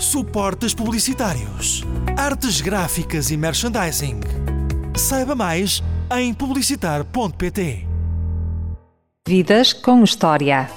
suportes publicitários, artes gráficas e merchandising. Saiba mais em publicitar.pt. Vidas com História.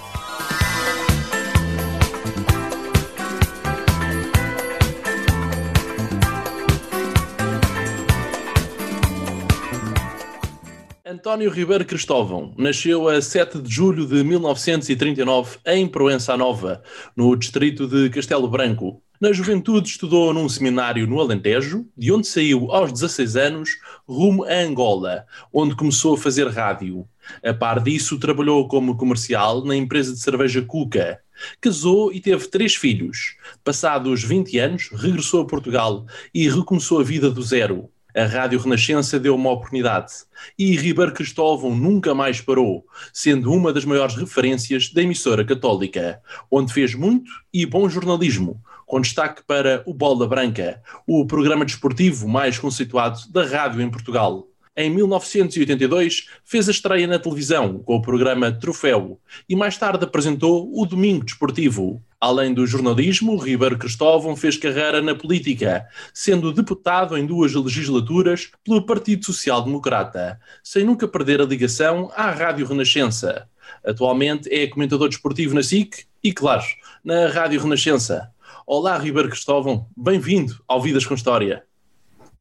António Ribeiro Cristóvão nasceu a 7 de julho de 1939 em Proença Nova, no distrito de Castelo Branco. Na juventude estudou num seminário no Alentejo, de onde saiu aos 16 anos rumo a Angola, onde começou a fazer rádio. A par disso, trabalhou como comercial na empresa de cerveja Cuca. Casou e teve três filhos. Passados 20 anos, regressou a Portugal e recomeçou a vida do zero. A Rádio Renascença deu uma oportunidade e Ribeiro Cristóvão nunca mais parou, sendo uma das maiores referências da emissora católica, onde fez muito e bom jornalismo, com destaque para o Bola Branca, o programa desportivo mais conceituado da rádio em Portugal. Em 1982, fez a estreia na televisão com o programa Troféu e mais tarde apresentou o Domingo Desportivo. Além do jornalismo, Ribeiro Cristóvão fez carreira na política, sendo deputado em duas legislaturas pelo Partido Social Democrata, sem nunca perder a ligação à Rádio Renascença. Atualmente é comentador desportivo na SIC e, claro, na Rádio Renascença. Olá, Ribeiro Cristóvão, bem-vindo ao Vidas com História.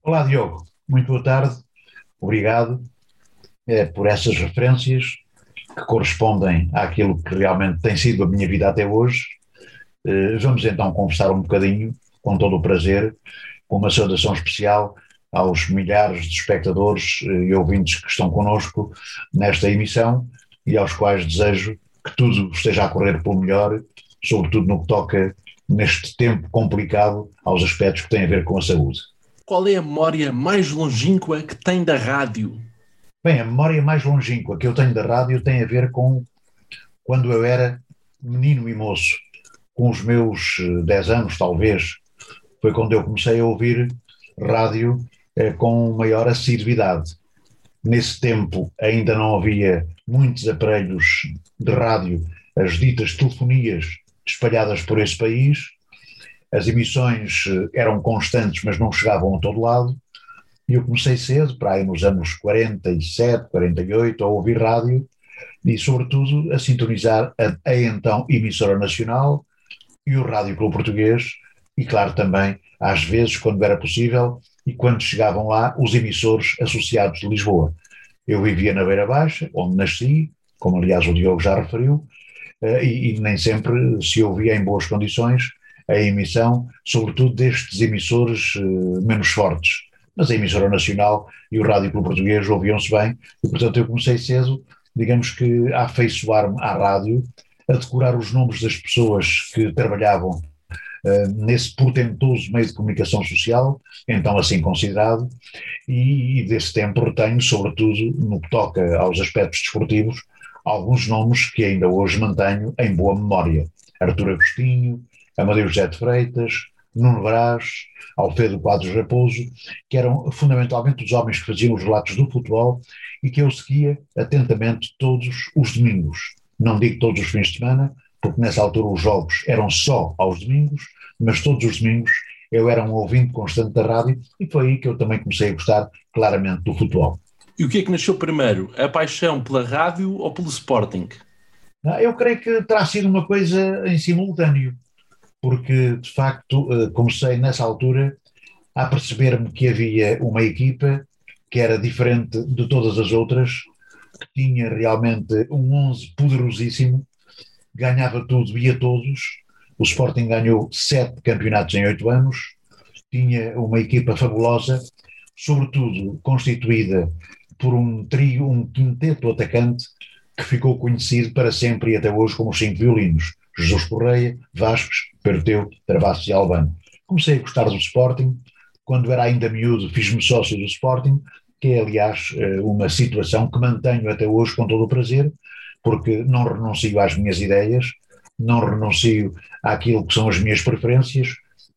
Olá, Diogo, muito boa tarde Obrigado é, por essas referências que correspondem àquilo que realmente tem sido a minha vida até hoje. Eh, vamos então conversar um bocadinho, com todo o prazer, com uma saudação especial aos milhares de espectadores eh, e ouvintes que estão connosco nesta emissão e aos quais desejo que tudo esteja a correr pelo melhor, sobretudo no que toca neste tempo complicado aos aspectos que têm a ver com a saúde. Qual é a memória mais longínqua que tem da rádio? Bem, a memória mais longínqua que eu tenho da rádio tem a ver com quando eu era menino e moço, com os meus 10 eh, anos, talvez, foi quando eu comecei a ouvir rádio eh, com maior assiduidade. Nesse tempo ainda não havia muitos aparelhos de rádio, as ditas telefonias espalhadas por esse país, as emissões eh, eram constantes, mas não chegavam a todo lado, e eu comecei cedo, para aí nos anos 47, 48, a ouvir rádio e, sobretudo, a sintonizar a, a então emissora nacional e o Rádio Clube Português, e, claro, também, às vezes, quando era possível, e quando chegavam lá os emissores associados de Lisboa. Eu vivia na Beira Baixa, onde nasci, como aliás o Diogo já referiu, e, e nem sempre se ouvia em boas condições, a emissão, sobretudo destes emissores uh, menos fortes. Mas a emissora nacional e o Rádio Clube Português ouviam-se bem, e portanto eu comecei cedo, digamos que a afeiçoar-me à rádio, a decorar os nomes das pessoas que trabalhavam Uh, nesse portentoso meio de comunicação social, então assim considerado, e, e, desse tempo retenho, sobretudo no que toca aos aspectos desportivos, alguns nomes que ainda hoje mantenho em boa memória. Artur Agostinho, Amadeu José de Freitas, Nuno Brás, Alfredo Quadros Raposo, que eram fundamentalmente os homens que faziam os relatos do futebol e que eu seguia atentamente todos os domingos. Não digo todos os fins de semana, porque nessa altura os jogos eram só aos domingos, mas todos os domingos eu era um ouvinte constante da rádio e foi aí que eu também comecei a gostar claramente do futebol. E o que é que nasceu primeiro? A paixão pela rádio ou pelo Sporting? Ah, eu creio que terá sido uma coisa em simultâneo porque de facto eh, comecei nessa altura a perceber-me que havia uma equipa que era diferente de todas as outras, que tinha realmente um 11 poderosíssimo, ganhava tudo e a todos. O Sporting ganhou sete campeonatos em oito anos, tinha uma equipa fabulosa, sobretudo constituída por um trio, um quinteto atacante que ficou conhecido para sempre e até hoje como os cinco violinos. Jesus Correia, Vasques, Perteu, Travassos e Albano. Comecei a gostar do Sporting, quando era ainda miúdo fiz-me sócio do Sporting, que é aliás eh, uma situação que mantenho até hoje com todo o prazer, porque não renuncio às minhas ideias, não renuncio àquilo que são as minhas preferências,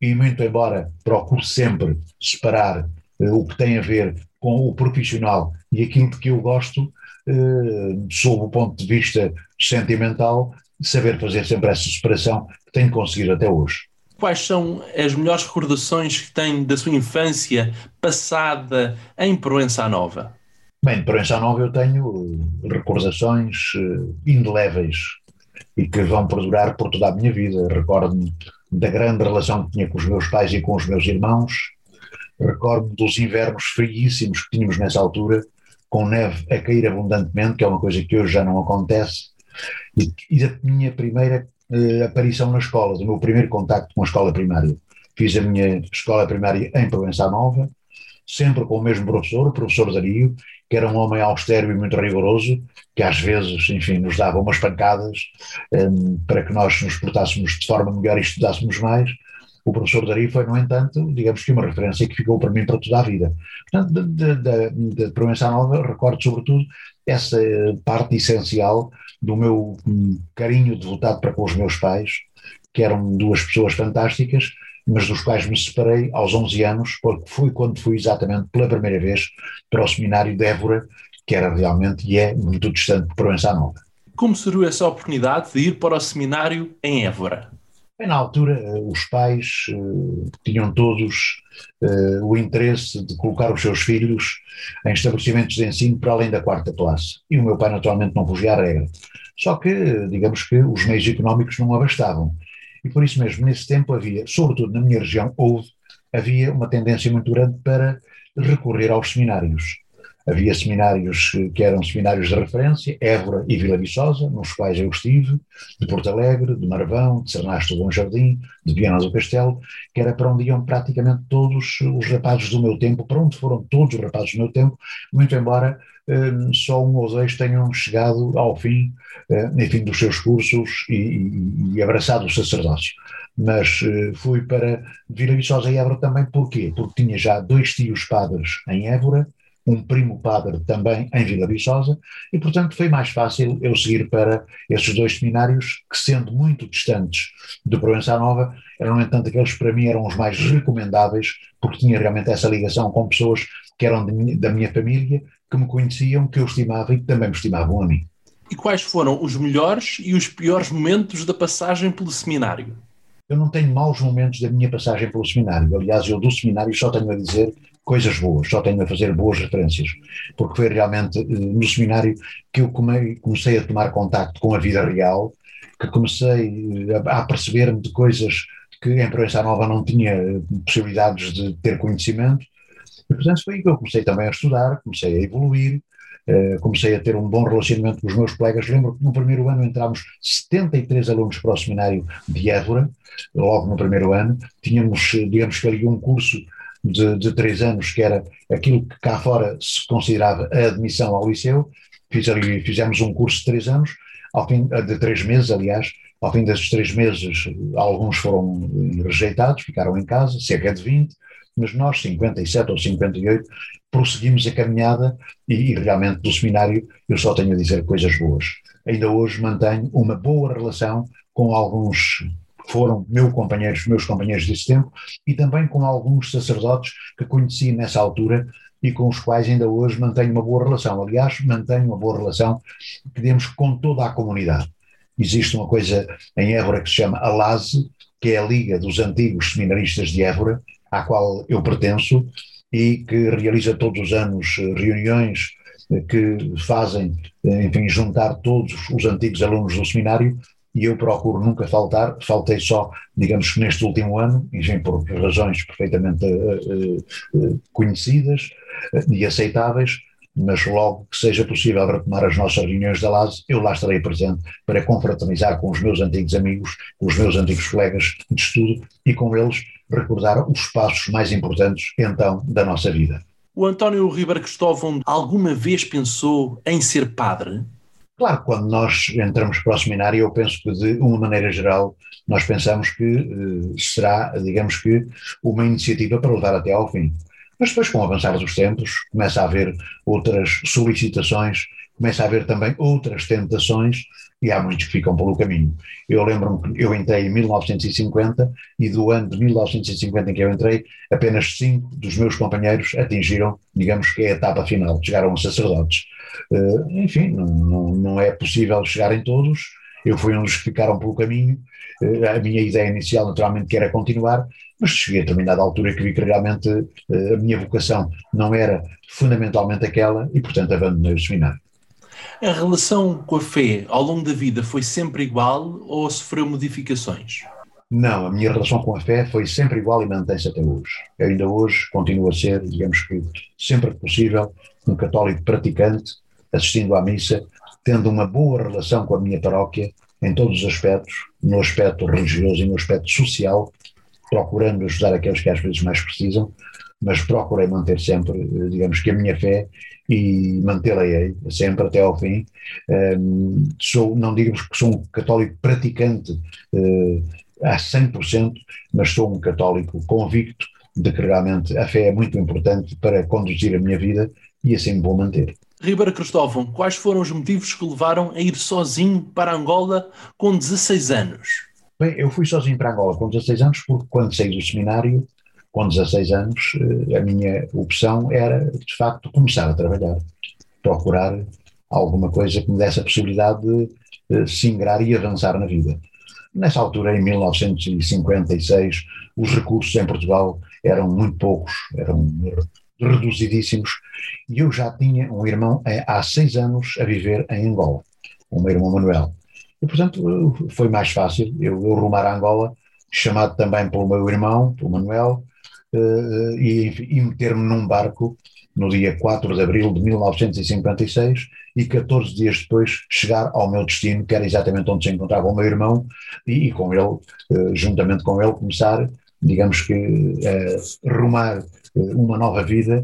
e muito embora procure sempre separar eh, o que tem a ver com o profissional e aquilo de que eu gosto, eh, sob o ponto de vista sentimental, saber fazer sempre essa separação que tenho conseguido até hoje. Quais são as melhores recordações que tem da sua infância passada em Proença Nova? Bem, de Proença Nova eu tenho recordações uh, indeléveis e que vão perdurar por toda a minha vida. Recordo-me da grande relação que tinha com os meus pais e com os meus irmãos, recordo-me dos invernos friíssimos que tínhamos nessa altura, com neve a cair abundantemente, que é uma coisa que hoje já não acontece, e, e da minha primeira uh, aparição na escola, do meu primeiro contacto com a escola primária. Fiz a minha escola primária em Provença Nova, sempre com o mesmo professor, o professor Dario, que era um homem austero e muito rigoroso, que às vezes, enfim, nos dava umas pancadas um, para que nós nos portássemos de forma melhor e estudássemos mais. O professor Dario foi, no entanto, digamos que uma referência que ficou para mim para toda a vida. Portanto, de, de, de, de Provença Nova, recordo sobretudo essa parte essencial do meu hum, carinho devotado para com os meus pais, que eram duas pessoas fantásticas, mas dos quais me separei aos 11 anos, porque fui quando fui exatamente pela primeira vez para o seminário de Évora, que era realmente e é muito distante de Provença Nova. Como surgiu essa oportunidade de ir para o seminário em Évora? Bem, na altura, eh, os pais uh, tinham todos uh, o interesse de colocar os seus filhos em estabelecimentos de ensino para além da quarta classe. E o meu pai, naturalmente, não fugia à regra. Só que, digamos que, os meios económicos não abastavam. E por isso mesmo, nesse tempo havia, sobretudo na minha região, houve, havia uma tendência muito grande para recorrer aos seminários. Havia seminários que eram seminários de referência, Évora e Vila Viçosa, nos quais eu estive, de Porto Alegre, de Marvão, de Cernasto do Bom Jardim, de Viana do Castelo, que era para onde iam praticamente todos os rapazes do meu tempo, para onde foram todos os rapazes do meu tempo, muito embora um, só um ou dois tenham chegado ao fim, uh, enfim, dos seus cursos e, e, e abraçado o sacerdócio. Mas uh, fui para Vila Viçosa e Évora também, porquê? Porque tinha já dois tios padres em Évora, um primo padre também em Vila Viçosa, e portanto foi mais fácil eu seguir para esses dois seminários que, sendo muito distantes de Provença Nova, eram, no entanto, aqueles que para mim eram os mais recomendáveis, porque tinha realmente essa ligação com pessoas que eram de, da minha família, que me conheciam, que eu estimava e que também me estimavam a mim. E quais foram os melhores e os piores momentos da passagem pelo seminário? Eu não tenho maus momentos da minha passagem pelo seminário. Aliás, eu do seminário só tenho a dizer coisas boas, só tenho a fazer boas referências, porque foi realmente eh, no seminário que eu comecei a tomar contacto com a vida real, que comecei eh, a, perceber-me de coisas que em Proença Nova não tinha eh, possibilidades de ter conhecimento, e portanto foi aí que eu comecei também a estudar, comecei a evoluir, comecei a ter um bom relacionamento com os meus colegas. Lembro que no primeiro ano entramos 73 alunos para o seminário de Évora, logo no primeiro ano, tínhamos, digamos que ali um curso de, de três anos, que era aquilo que cá fora se considerava a admissão ao liceu. Fiz ali, fizemos um curso de três anos, ao fim de três meses, aliás. Ao fim desses três meses, alguns foram rejeitados, ficaram em casa, cerca de 20, mas nós, 57 ou 58, prosseguimos a caminhada e, e, realmente do seminário eu só tenho a dizer coisas boas. Ainda hoje mantenho uma boa relação com alguns foram meus companheiros, meus companheiros desse tempo, e também com alguns sacerdotes que conheci nessa altura e com os quais ainda hoje mantenho uma boa relação. Aliás, mantenho uma boa relação, digamos, com toda a comunidade. Existe uma coisa em Évora que se chama a LASE, que é a Liga dos Antigos Seminaristas de Évora, à qual eu pertenço, e que realiza todos os anos eh, reuniões eh, que fazem, eh, enfim, juntar todos os antigos alunos do seminário e eu procuro nunca faltar, faltei só, digamos neste último ano, enfim, por razões perfeitamente uh, uh, conhecidas e aceitáveis, mas logo que seja possível retomar as nossas reuniões da LAS, eu lá estarei presente para confraternizar com os meus antigos amigos, com os meus antigos colegas de estudo e com eles recordar os passos mais importantes então da nossa vida. O António Ribeiro Cristóvão alguma vez pensou em ser padre? Claro, quando nós entramos para o seminário, eu penso que de uma maneira geral nós pensamos que uh, será, digamos que, uma iniciativa para levar até ao fim. Mas depois, com o avançar dos tempos, começa a haver outras solicitações, começa a haver também outras tentações e há muitos que ficam pelo caminho. Eu lembro-me que eu entrei em 1950 e do ano de 1950 em que eu entrei, apenas cinco dos meus companheiros atingiram, digamos que é a etapa final, chegaram a sacerdotes. Uh, enfim, não, não, não, é possível chegarem todos eu fui um dos que ficaram pelo caminho, eh, a minha ideia inicial naturalmente que era continuar, mas cheguei a determinada altura que vi que realmente eh, a minha vocação não era fundamentalmente aquela e portanto abandonei o seminário. A relação com a fé ao longo da vida foi sempre igual ou sofreu modificações? Não, a minha relação com a fé foi sempre igual e mantém-se até hoje. Eu ainda hoje continuo a ser, digamos que, sempre que possível, um católico praticante, assistindo à missa, tendo uma boa relação com a minha paróquia em todos os aspectos, no aspecto religioso e no aspecto social, procurando ajudar aqueles que às vezes mais precisam, mas procurei manter sempre, eh, digamos que a minha fé e mantê-la sempre até ao fim. Um, sou, não digamos que sou um católico praticante uh, a 100%, mas sou um católico convicto de que realmente a fé é muito importante para conduzir a minha vida e assim vou manter. Ribeiro Cristóvão, quais foram os motivos que levaram a ir sozinho para Angola com 16 anos? Bem, eu fui sozinho para Angola com 16 anos porque quando saí do seminário, com 16 anos, eh, a minha opção era, de facto, começar a trabalhar, procurar alguma coisa que me desse a possibilidade de se ingrar e avançar na vida. Nessa altura, em 1956, os recursos em Portugal eram muito poucos, eram reduzidíssimos, e eu já tinha um irmão há seis anos a viver em Angola, o meu irmão Manuel. E, portanto, foi mais fácil eu, eu rumar a Angola, chamado também pelo meu irmão, pelo Manuel, uh, e, e meter-me num barco no dia 4 de abril de 1956 e 14 dias depois chegar ao meu destino, que era exatamente onde se encontrava o meu irmão, e, e com ele, juntamente com ele, começar, digamos que, uh, rumar uma nova vida,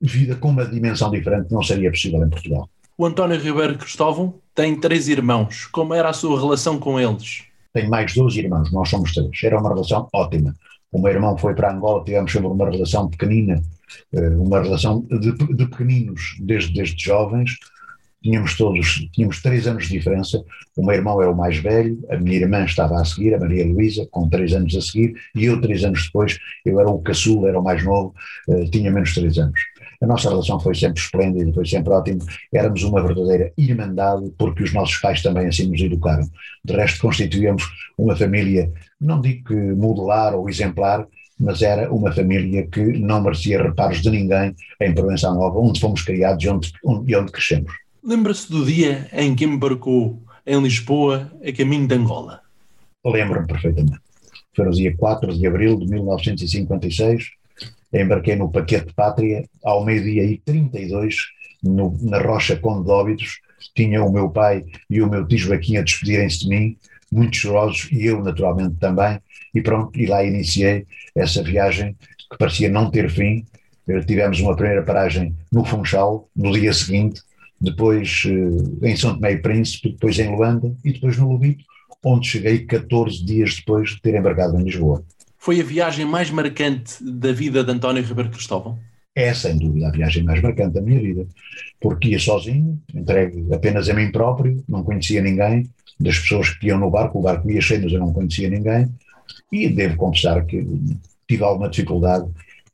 vida com uma dimensão diferente não seria possível em Portugal. O António Ribeiro Cristóvão tem três irmãos. Como era a sua relação com eles? Tenho mais dois irmãos, nós somos três. Era uma relação ótima. O meu irmão foi para Angola, tivemos sempre uma relação pequenina, eh, uma relação de, de pequeninos, desde, desde jovens. Tínhamos todos, tínhamos três anos de diferença. O meu irmão era o mais velho, a minha irmã estava a seguir, a Maria Luísa, com três anos a seguir, e eu, três anos depois, eu era o caçula, era o mais novo, eh, tinha menos três anos. A nossa relação foi sempre esplêndida, foi sempre ótima. Éramos uma verdadeira irmandade, porque os nossos pais também assim nos educaram. De resto, constituíamos uma família, não digo que modelar ou exemplar, mas era uma família que não merecia reparos de ninguém em Provença Nova, onde fomos criados e onde, onde, onde crescemos. Lembra-se do dia em que embarcou em Lisboa a caminho de Angola? Lembro-me perfeitamente. Foi no dia 4 de abril de 1956 embarquei no Paquete Pátria ao meio-dia e 32, no, na Rocha Conde de Óbidos, tinha o meu pai e o meu tio Joaquim a despedirem-se de mim, muito chorosos, e eu naturalmente também, e pronto, e lá iniciei essa viagem que parecia não ter fim. Eh, tivemos uma primeira paragem no Funchal, no dia seguinte, depois eh, em São Tomé e Príncipe, depois em Luanda e depois no Lubito, onde cheguei 14 dias depois de ter embarcado em Lisboa. Foi a viagem mais marcante da vida de António Ribeiro Cristóvão? É, sem dúvida, a viagem mais marcante da minha vida, porque ia sozinho, entregue apenas a mim próprio, não conhecia ninguém, das pessoas que iam no barco, o barco ia cheio, mas eu não conhecia ninguém, e devo confessar que tive alguma dificuldade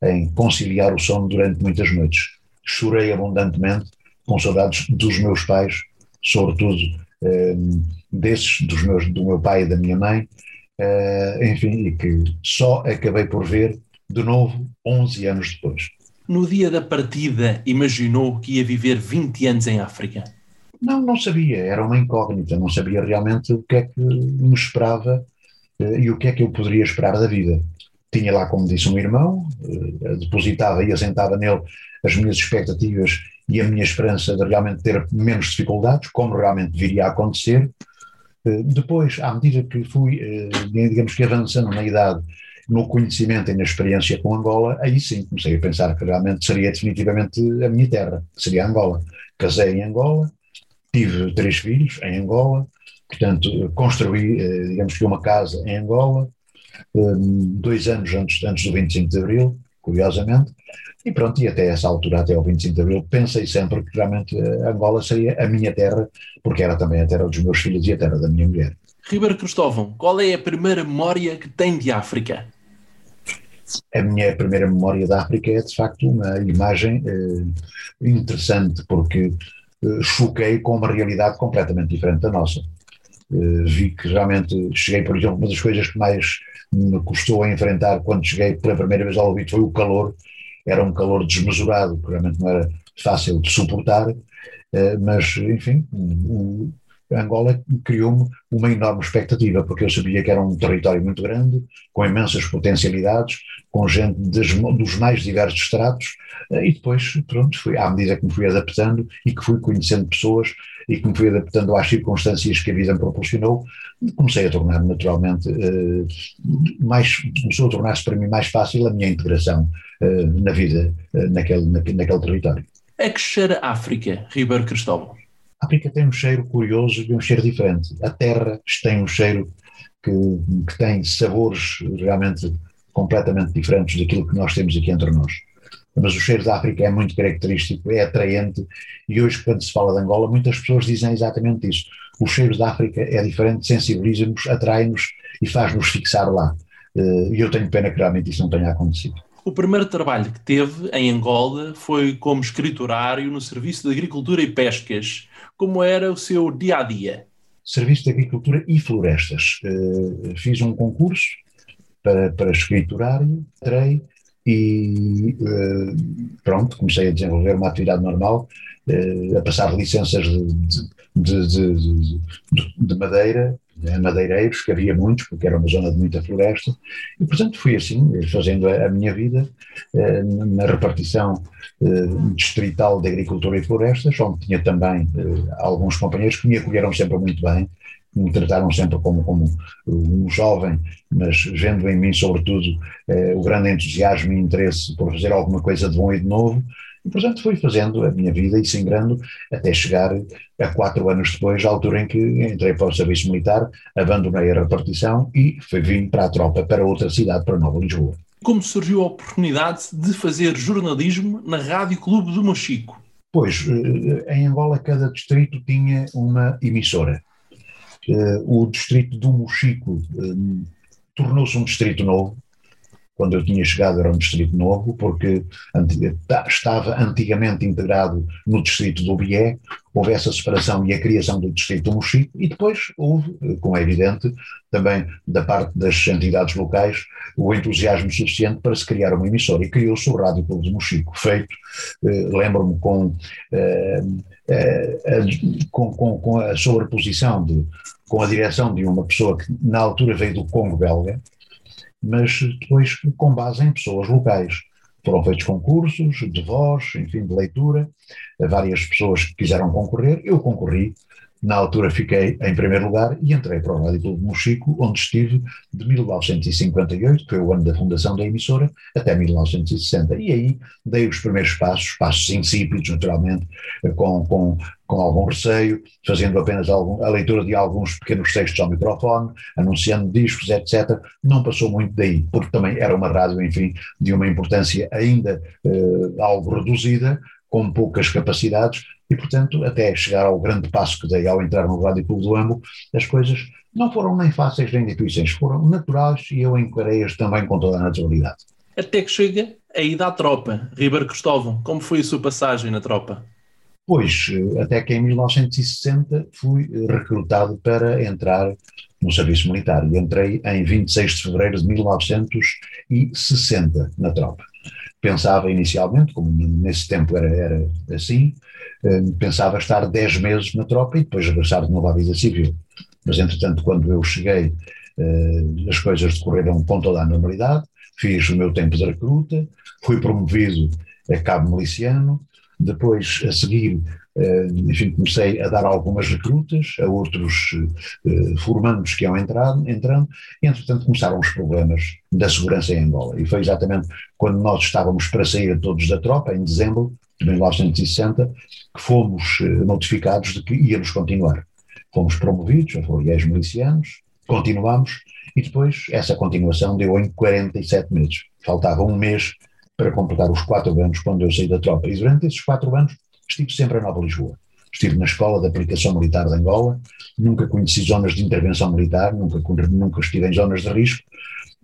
em conciliar o sono durante muitas noites. Chorei abundantemente, com saudades dos meus pais, sobretudo eh, desses, dos meus, do meu pai e da minha mãe, uh, enfim, e que só acabei por ver de novo 11 anos depois. No dia da partida, imaginou que ia viver 20 anos em África? Não, não sabia, era uma incógnita, não sabia realmente o que é que me esperava uh, e o que é que eu poderia esperar da vida. Tinha lá, como disse, um irmão, uh, depositava e assentava nele as minhas expectativas e a minha esperança de realmente ter menos dificuldades, como realmente viria a acontecer, eh, depois, à medida que fui, eh, digamos que avançando na idade, no conhecimento e na experiência com Angola, aí sim comecei a pensar que realmente seria definitivamente a minha terra, seria Angola. Casei em Angola, tive três filhos em Angola, portanto, construí, eh, digamos que uma casa em Angola, dois anos antes, antes do 25 de Abril, curiosamente, e pronto, e até essa altura, até ao 25 de Abril, pensei sempre que realmente eh, Angola seria a minha terra, porque era também a terra dos meus filhos e a terra da minha mulher. Ribeiro Cristóvão, qual é a primeira memória que tem de África? A minha primeira memória da África é de facto uma imagem eh, interessante, porque eh, choquei com uma realidade completamente diferente da nossa. vi que realmente cheguei, por exemplo, uma das coisas que mais me custou a enfrentar quando cheguei pela primeira vez ao Alvito foi o calor, era um calor desmesurado, que realmente não era fácil de suportar, mas enfim, Angola criou-me uma enorme expectativa, porque eu sabia que era um território muito grande, com imensas potencialidades, com gente des, dos mais diversos estratos, e depois, pronto, fui, à medida que me fui adaptando e que fui conhecendo pessoas e que me fui adaptando às circunstâncias que a vida me proporcionou, comecei a tornar naturalmente eh, mais, começou a tornar-se para mim mais fácil a minha integração eh, na vida eh, naquele, naquele território. É que cheira África, Ribeiro Cristóvão? A África tem um cheiro curioso e um cheiro diferente. A terra tem um cheiro que, que tem sabores realmente completamente diferentes daquilo que nós temos aqui entre nós. Mas o cheiro da África é muito característico, é atraente, e hoje, quando se fala de Angola, muitas pessoas dizem exatamente isso. O cheiro da África é diferente, sensibiliza-nos, atrai-nos e faz-nos fixar lá. Eh, e eu tenho pena que realmente isso não tenha acontecido. O primeiro trabalho que teve em Angola foi como escriturário no Serviço de Agricultura e Pescas. Como era o seu dia a dia? Serviço de Agricultura e Florestas. Uh, fiz um concurso para, para escriturário, entrei e uh, pronto, comecei a desenvolver uma atividade normal, uh, a passar licenças de, de, de, de madeira madeireiros, que havia muitos, porque era uma zona de muita floresta, e portanto fui assim, fazendo a, a minha vida eh, na repartição distrital de agricultura e florestas, onde tinha também alguns companheiros que me acolheram sempre muito bem, me trataram sempre como, como um jovem, mas vendo em mim, sobretudo, eh, o grande entusiasmo e interesse por fazer alguma coisa de bom e de novo, e, portanto, fui fazendo a minha vida e singrando até chegar a quatro anos depois, à altura em que entrei para o serviço militar, abandonei a repartição e fui vim para a tropa, para outra cidade, para Nova Lisboa. Como surgiu a oportunidade de fazer jornalismo na Rádio Clube do Mochico? Pois, eh, em Angola cada distrito tinha uma emissora. Eh, o distrito do Mochico eh, tornou-se um distrito novo, quando eu tinha chegado era um distrito novo, porque estava antigamente integrado no distrito do Bié, houve essa separação e a criação do distrito do Mochico, e depois houve, como é evidente, também da parte das entidades locais, o entusiasmo suficiente para se criar uma emissora, e criou-se o Rádio Clube do Mochico, feito, eh, lembro-me, eh, eh, com, com, com a sobreposição de, com a direção de uma pessoa que na altura veio do Congo belga, mas depois com base em pessoas locais. Foram feitos concursos de voz, enfim, de leitura, várias pessoas que quiseram concorrer, eu concorri, na altura fiquei em primeiro lugar e entrei para o Rádio Clube Mochico, onde estive de 1958, que foi o ano da fundação da emissora, até 1960. E aí dei os primeiros passos, passos insípidos, naturalmente, com, com, com algum receio, fazendo apenas algum, a leitura de alguns pequenos textos ao microfone, anunciando discos, etc. Não passou muito daí, porque também era uma rádio, enfim, de uma importância ainda eh, algo reduzida, com poucas capacidades, e, portanto, até chegar ao grande passo que dei ao entrar no Rádio Clube do Ambo, as coisas não foram nem fáceis nem difíceis, foram naturais e eu encarei-as também com toda a naturalidade. Até que chega a ida à tropa. Ribeiro Cristóvão, como foi a sua passagem na tropa? Pois, até que em 1960 fui recrutado para entrar no serviço militar e entrei em 26 de fevereiro de 1960 na tropa pensava inicialmente, como nesse tempo era, era assim, pensava estar 10 meses na tropa e depois regressar de novo à vida civil. Mas, entretanto, quando eu cheguei, eh, as coisas decorreram com toda a normalidade, fiz o meu tempo de recruta, fui promovido a cabo miliciano, depois, a seguir, eh, enfim, comecei a dar algumas recrutas a outros uh, formandos que iam entrando, entrando, e entretanto começaram os problemas da segurança em Angola. E foi exatamente quando nós estávamos para sair todos da tropa, em dezembro de 1960, que fomos uh, notificados de que íamos continuar. Fomos promovidos a foliões milicianos, continuamos, e depois essa continuação deu em 47 meses. Faltava um mês para completar os quatro anos quando eu saí da tropa. E durante esses quatro anos estive sempre em Nova Lisboa. Estive na Escola de Aplicação Militar de Angola, nunca conheci zonas de intervenção militar, nunca, nunca estive em zonas de risco.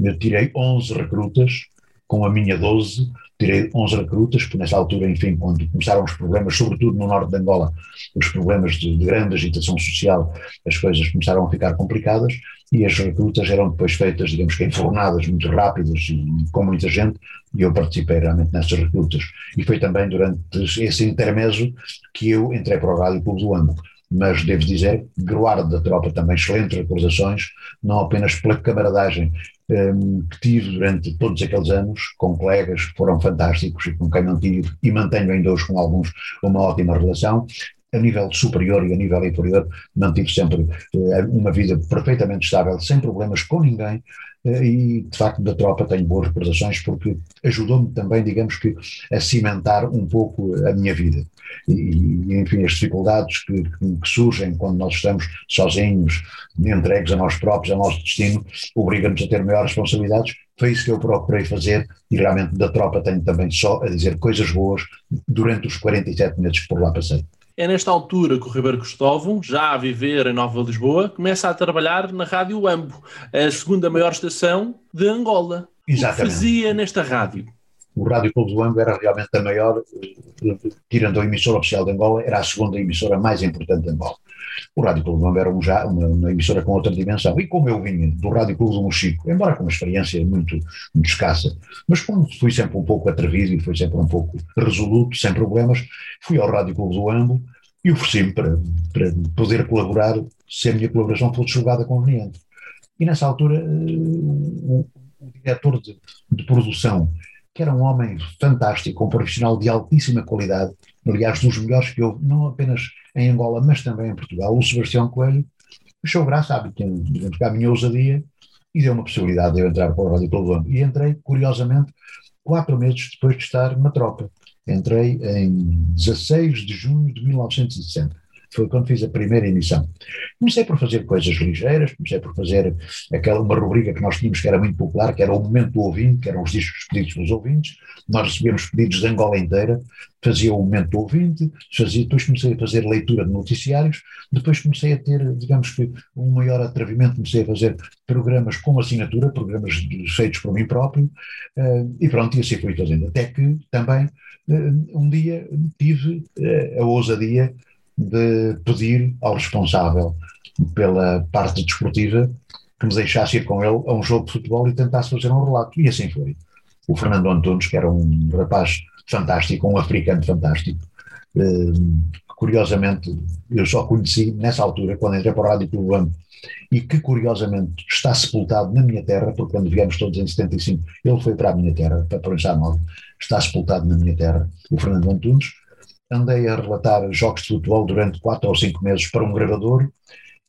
Eu tirei 11 recrutas com a minha 12, tirei 11 recrutas, porque nessa altura, enfim, quando começaram os problemas, sobretudo no norte de Angola, os problemas de, de grande agitação social, as coisas começaram a ficar complicadas e as recrutas eram depois feitas, digamos que enfornadas muito rápidas e com muita gente, e eu participei realmente nessas recrutas. E foi também durante esse intermédio que eu entrei para o Rádio Clube do Âmbito mas devo dizer, gruardo da tropa também excelentes recordações, não apenas pela camaradagem um, que tive durante todos aqueles anos, com colegas que foram fantásticos e com quem mantive e mantenho ainda hoje com alguns uma ótima relação, a nível superior e a nível inferior, mantive sempre uh, uma vida perfeitamente estável, sem problemas com ninguém, uh, e de facto da tropa tenho boas recordações porque ajudou-me também, digamos que, a cimentar um pouco a minha vida e, enfim, as dificuldades que, que, surgem quando nós estamos sozinhos, entregues a nós próprios, ao nosso destino, obriga-nos a ter maiores responsabilidades. Foi isso que eu procurei fazer e realmente da tropa tenho também só a dizer coisas boas durante os 47 meses que por lá passei. É nesta altura que o Ribeiro Cristóvão, já a viver em Nova Lisboa, começa a trabalhar na Rádio Ambo, a segunda maior estação de Angola. Exatamente. O que fazia nesta rádio? O Rádio Clube do Ango era realmente a maior, tirando a emissora oficial de Angola, era a segunda emissora mais importante de Angola. O Rádio Clube do Ango era um, uma, uma, emissora com outra dimensão. E como eu vinha do Rádio Clube do Mochico, embora com uma experiência muito, muito escassa, mas como fui sempre um pouco atrevido e fui sempre um pouco resoluto, sem problemas, fui ao Rádio Clube do Ango e ofereci-me para, para poder colaborar se a minha colaboração fosse julgada conveniente. E nessa altura, eh, o, o diretor de, de produção que era um homem fantástico, um profissional de altíssima qualidade, aliás, dos melhores que houve, não apenas em Angola, mas também em Portugal, o Sebastião Coelho, achou graça, digamos que a minha ousadia, e deu uma possibilidade de eu entrar para o Rádio Clube E entrei, curiosamente, quatro meses depois de estar na tropa. Entrei em 16 de junho de 1960 foi quando fiz a primeira emissão. Comecei por fazer coisas ligeiras, comecei por fazer aquela, uma rubrica que nós tínhamos que era muito popular, que era o Momento do Ouvinte, que eram os discos pedidos pelos ouvintes, nós recebíamos pedidos de Angola inteira, fazia o Momento do Ouvinte, fazia, depois comecei a fazer leitura de noticiários, depois comecei a ter, digamos que, um maior atrevimento, comecei a fazer programas com assinatura, programas feitos por mim próprio, uh, e pronto, e assim fui fazendo. Até que também, uh, um dia, tive uh, a ousadia de pedir ao responsável pela parte desportiva que me deixasse ir com ele a um jogo de futebol e tentasse fazer um relato. E assim foi. O Fernando Antunes, que era um rapaz fantástico, um africano fantástico, eh, curiosamente eu só conheci nessa altura, quando entrei para o Rádio Clube e que curiosamente está sepultado na minha terra, porque quando viemos todos em 75, ele foi para a minha terra, para Provençal Nova, está sepultado na minha terra, o Fernando Antunes, andei a relatar jogos de futebol durante quatro ou cinco meses para um gravador,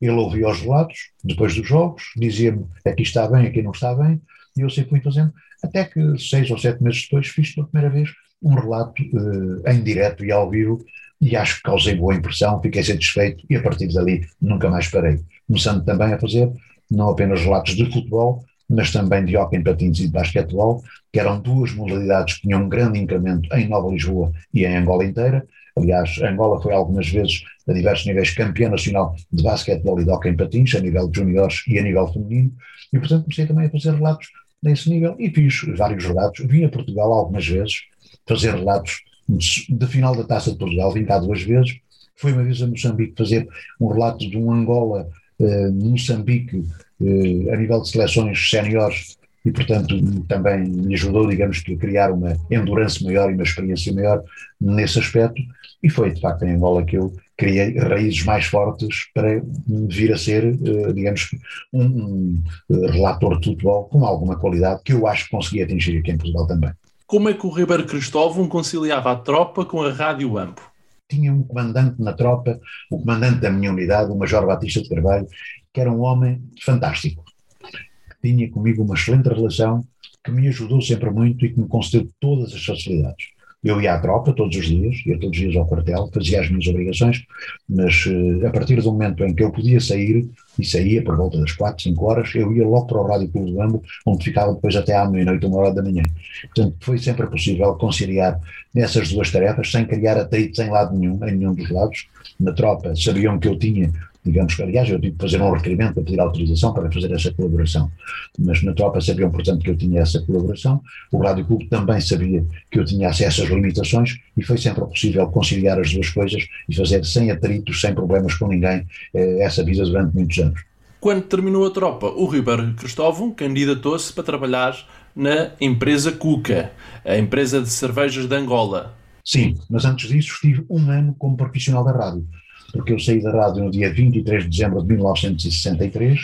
ele ouvia os relatos, depois dos jogos, dizia-me aqui está bem, aqui não está bem, e eu sempre fui fazendo, até que seis ou sete meses depois fiz pela primeira vez um relato uh, em direto e ao vivo, e acho que causei boa impressão, fiquei satisfeito, e a partir dali nunca mais parei. Começando também a fazer não apenas relatos de futebol, mas também de hóquei em patins e de basquetebol, que eram duas modalidades que tinham um grande incremento em Nova Lisboa e em Angola inteira. Aliás, Angola foi algumas vezes, a diversos níveis, campeã nacional de basquetebol e de hóquei em patins, a nível de juniores e a nível feminino, e portanto comecei também a fazer relatos nesse nível e fiz vários relatos. Vim a Portugal algumas vezes fazer relatos de final da Taça de Portugal, vim cá duas vezes. Fui uma vez a Moçambique fazer um relato de um Angola eh, Moçambique a nível de seleções séniores e, portanto, também me ajudou, digamos que, a criar uma endurance maior e uma experiência maior nesse aspecto. E foi, de facto, em Angola que eu criei raízes mais fortes para vir a ser, eh, digamos, um, um relator de futebol com alguma qualidade que eu acho que consegui atingir aqui em Portugal também. Como é que o Ribeiro Cristóvão conciliava a tropa com a Rádio Ampo? tinha um comandante na tropa, o comandante da minha unidade, o Major Batista de Carvalho, que era um homem fantástico, que tinha comigo uma excelente relação, que me ajudou sempre muito e que me concedeu todas as facilidades. Eu ia à tropa todos os dias, ia todos os dias ao quartel, fazia as minhas obrigações, mas uh, a partir do momento em que eu podia sair, e saía por volta das 4, 5 horas, eu ia logo para o Rádio Clube do onde ficava depois até à meia-noite, uma hora da manhã. Portanto, foi sempre possível conciliar nessas duas tarefas, sem criar atrito em lado nenhum, em nenhum dos lados. Na tropa sabiam que eu tinha digamos que, aliás, eu tive que fazer um requerimento para pedir autorização para fazer essa colaboração, mas na tropa sabiam, portanto, que eu tinha essa colaboração, o Rádio Clube também sabia que eu tinha acesso às limitações e foi sempre possível conciliar as duas coisas e fazer sem atritos, sem problemas com ninguém, eh, essa vida durante muitos anos. Quando terminou a tropa, o Ribeiro Cristóvão candidatou-se para trabalhar na empresa Cuca, a empresa de cervejas de Angola. Sim, mas antes disso estive um ano como profissional da rádio porque eu saí da rádio no dia 23 de dezembro de 1963,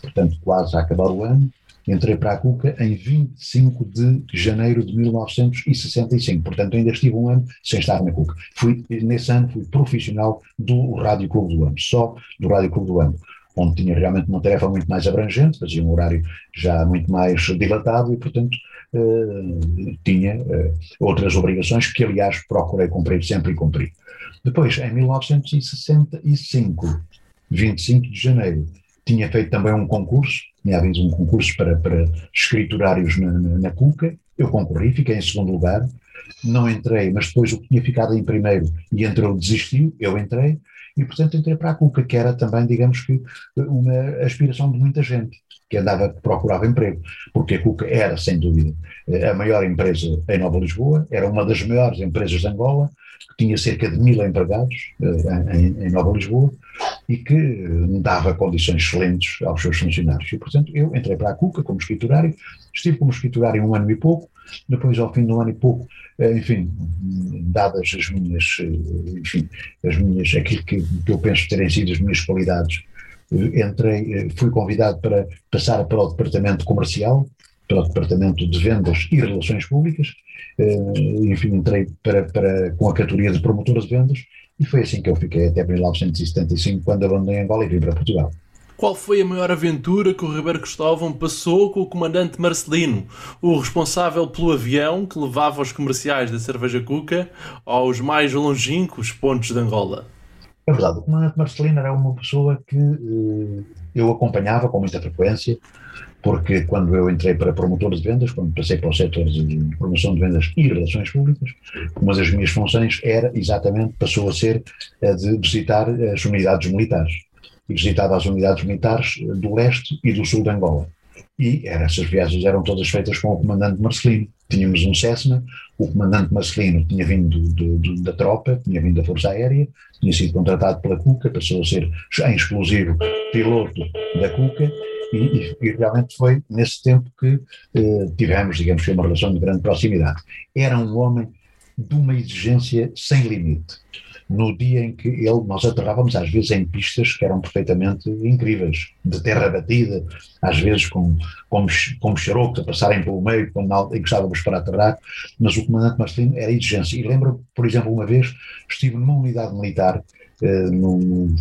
portanto quase a acabar o ano, entrei para a Cuca em 25 de janeiro de 1965, portanto ainda estive um ano sem estar na Cuca. Fui, nesse ano fui profissional do Rádio Clube do Ano, só do Rádio Clube do Ano, onde tinha realmente uma tarefa muito mais abrangente, fazia um horário já muito mais dilatado e, portanto, eh, tinha eh, outras obrigações que, aliás, procurei cumprir sempre e cumpri. Depois, em 1965, 25 de janeiro, tinha feito também um concurso, tinha havido um concurso para, para escriturários na, na, na Cuca, eu concorri, fiquei em segundo lugar, não entrei, mas depois o que tinha ficado em primeiro e entrou desistiu, eu entrei, e portanto entrei para a Cuca, que era também, digamos que, uma aspiração de muita gente que andava, procurava emprego, porque a Cuca era, sem dúvida, a maior empresa em Nova Lisboa, era uma das maiores empresas de Angola, que tinha cerca de mil empregados uh, em, em, Nova Lisboa e que uh, dava condições excelentes aos seus funcionários. E, portanto, eu entrei para a CUCA como escriturário, estive como escriturário um ano e pouco, depois, ao fim de um ano e pouco, uh, enfim, dadas as minhas, enfim, as minhas, aquilo que, que eu penso terem sido as minhas qualidades, entrei, fui convidado para passar para o departamento comercial, para o departamento de vendas e relações públicas, eh, enfim, entrei para, para, com a categoria de promotora de vendas e foi assim que eu fiquei até 1975, quando abandonei Angola e vim para Portugal. Qual foi a maior aventura que o Ribeiro Cristóvão passou com o comandante Marcelino, o responsável pelo avião que levava os comerciais da cerveja Cuca aos mais longínquos pontos de Angola? É verdade, o comandante Marcelino era uma pessoa que eh, eu acompanhava com muita frequência, porque quando eu entrei para promotor de vendas, quando passei para o setor de promoção de vendas e relações públicas, uma das minhas funções era exatamente, passou a ser a de visitar as unidades militares. E visitava as unidades militares do leste e do sul de Angola. E era, essas viagens eram todas feitas com o comandante Marcelino. Tínhamos um Cessna, o comandante Marcelino tinha vindo do, do, da tropa, tinha vindo da Força Aérea, tinha sido contratado pela Cuca, passou a ser, em exclusivo, piloto da Cuca, e, e, realmente foi nesse tempo que eh, tivemos, digamos uma relação de grande proximidade. Era um homem de uma exigência sem limite. No dia em que ele, nós aterrávamos às vezes em pistas que eram perfeitamente incríveis, de terra batida, às vezes com, com, com xerocos a passarem pelo meio, quando gostávamos para aterrar, mas o comandante Marcelino era exigência. E lembro, por exemplo, uma vez estive numa unidade militar, eh,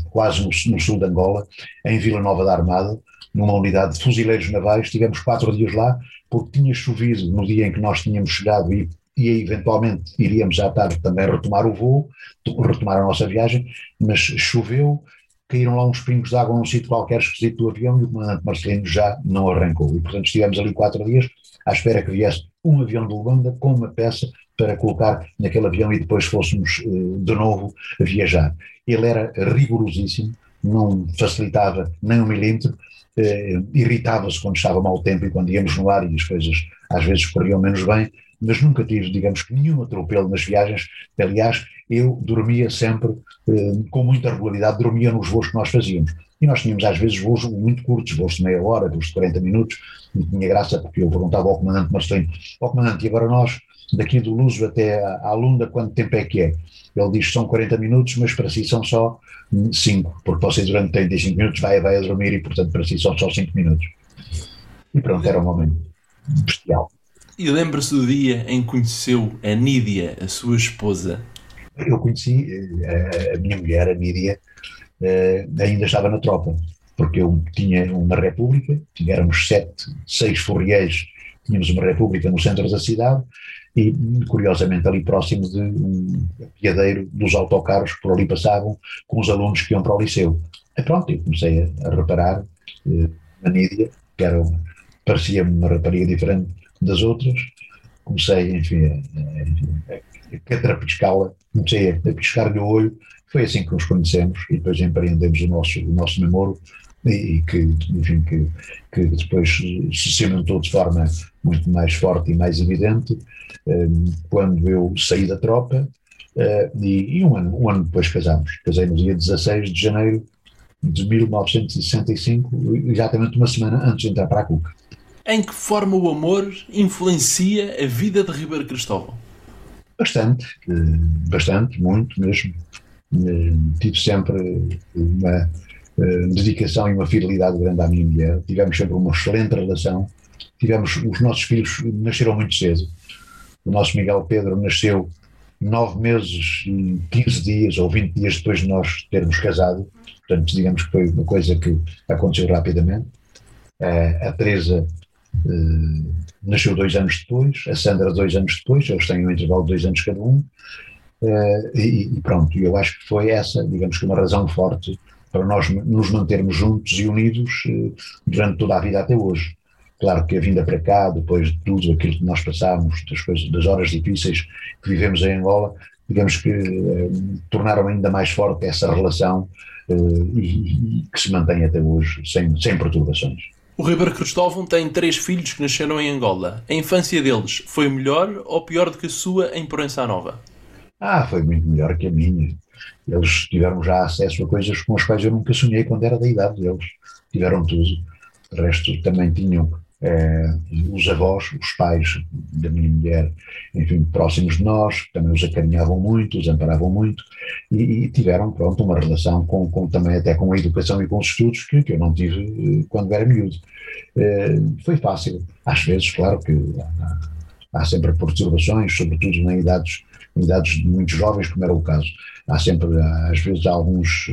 quase no, no sul de Angola, em Vila Nova da Armada, numa unidade de fuzileiros navais, tivemos quatro dias lá, porque tinha chovido no dia em que nós tínhamos chegado e, e eventualmente iríamos à tarde também retomar o voo, retomar a nossa viagem, mas choveu, caíram lá uns pingos de água num sítio qualquer esquisito do avião e o comandante Marcelino já não arrancou. E portanto estivemos ali quatro dias à espera que viesse um avião de Luanda com uma peça para colocar naquele avião e depois fôssemos uh, de novo viajar. Ele era rigorosíssimo, não facilitava nem um milímetro, eh, irritava-se quando estava mau tempo e quando íamos no ar e as coisas às vezes corriam menos bem, mas nunca tive, digamos que, nenhum atropelo nas viagens. Aliás, eu dormia sempre, eh, com muita regularidade, dormia nos voos que nós fazíamos. E nós tínhamos às vezes voos muito curtos, voos de meia hora, voos de 40 minutos, e tinha graça porque eu perguntava ao comandante Marcelino, oh, comandante, e agora nós, daqui do Luso até à Lunda, quanto tempo é que é? Ele diz que são 40 minutos, mas para si são só 5, porque você durante 35 minutos vai, vai a dormir e, portanto, para si são só 5 minutos. E pronto, era um momento bestial. E lembra-se do dia em que conheceu a Nídia, a sua esposa? Eu conheci eh, a, minha mulher, a Nídia, eh, ainda estava na tropa, porque eu tinha uma república, tínhamos sete, seis furriéis, tínhamos uma república no centro da cidade, e curiosamente ali próximo de um piadeiro dos autocarros que por ali passavam com os alunos que iam para o liceu. E pronto, eu comecei a, reparar eh, na Nídia, que era parecia-me uma rapariga diferente das outras, comecei, enfim, a, a, a catrapiscá-la, comecei a, a piscar-lhe o olho, Foi assim que nos conhecemos e depois empreendemos o nosso, o nosso namoro e que, enfim, que, que depois se cimentou de forma muito mais forte e mais evidente um, quando eu saí da tropa uh, e, e, um, ano, um ano depois casámos. Casei no dia 16 de janeiro de 1965, exatamente uma semana antes de entrar para a CUC. Em que forma o amor influencia a vida de Ribeiro Cristóvão? Bastante, bastante, muito mesmo. Tive sempre uma dedicação e uma fidelidade grande à minha mulher. Tivemos sempre uma excelente relação. Tivemos, os nossos filhos nasceram muito cedo. O nosso Miguel Pedro nasceu nove meses e 15 dias ou 20 dias depois de nós termos casado. Portanto, digamos que foi uma coisa que aconteceu rapidamente. a Teresa uh, nasceu dois anos depois, a Sandra dois anos depois, eles têm um intervalo de dois anos cada um. Uh, e, e, pronto, eu acho que foi essa, digamos que uma razão forte para nós nos mantermos juntos e unidos uh, durante toda a vida até hoje. Claro que a vinda para cá, depois de tudo aquilo que nós passámos, das, coisas, das horas difíceis que vivemos em Angola, digamos que tornaram ainda mais forte essa relação e, e, que se mantém até hoje sem, sem perturbações. O Ribeiro Cristóvão tem três filhos que nasceram em Angola. A infância deles foi melhor ou pior do que a sua em Proença Nova? Ah, foi muito melhor que a minha. Eles tiveram já acesso a coisas com as quais eu nunca sonhei quando era da idade deles. Tiveram tudo. O resto também tinham eh, os avós, os pais da minha mulher, enfim, próximos de nós, também os acarinhavam muito, os amparavam muito e, e tiveram, pronto, uma relação com, com, também até com a educação e com os estudos que, que eu não tive eh, quando era miúdo. Eh, foi fácil. Às vezes, claro que há, há sempre perturbações, sobretudo em idades idades muito jovens, como era o caso. Há sempre, às vezes, alguns,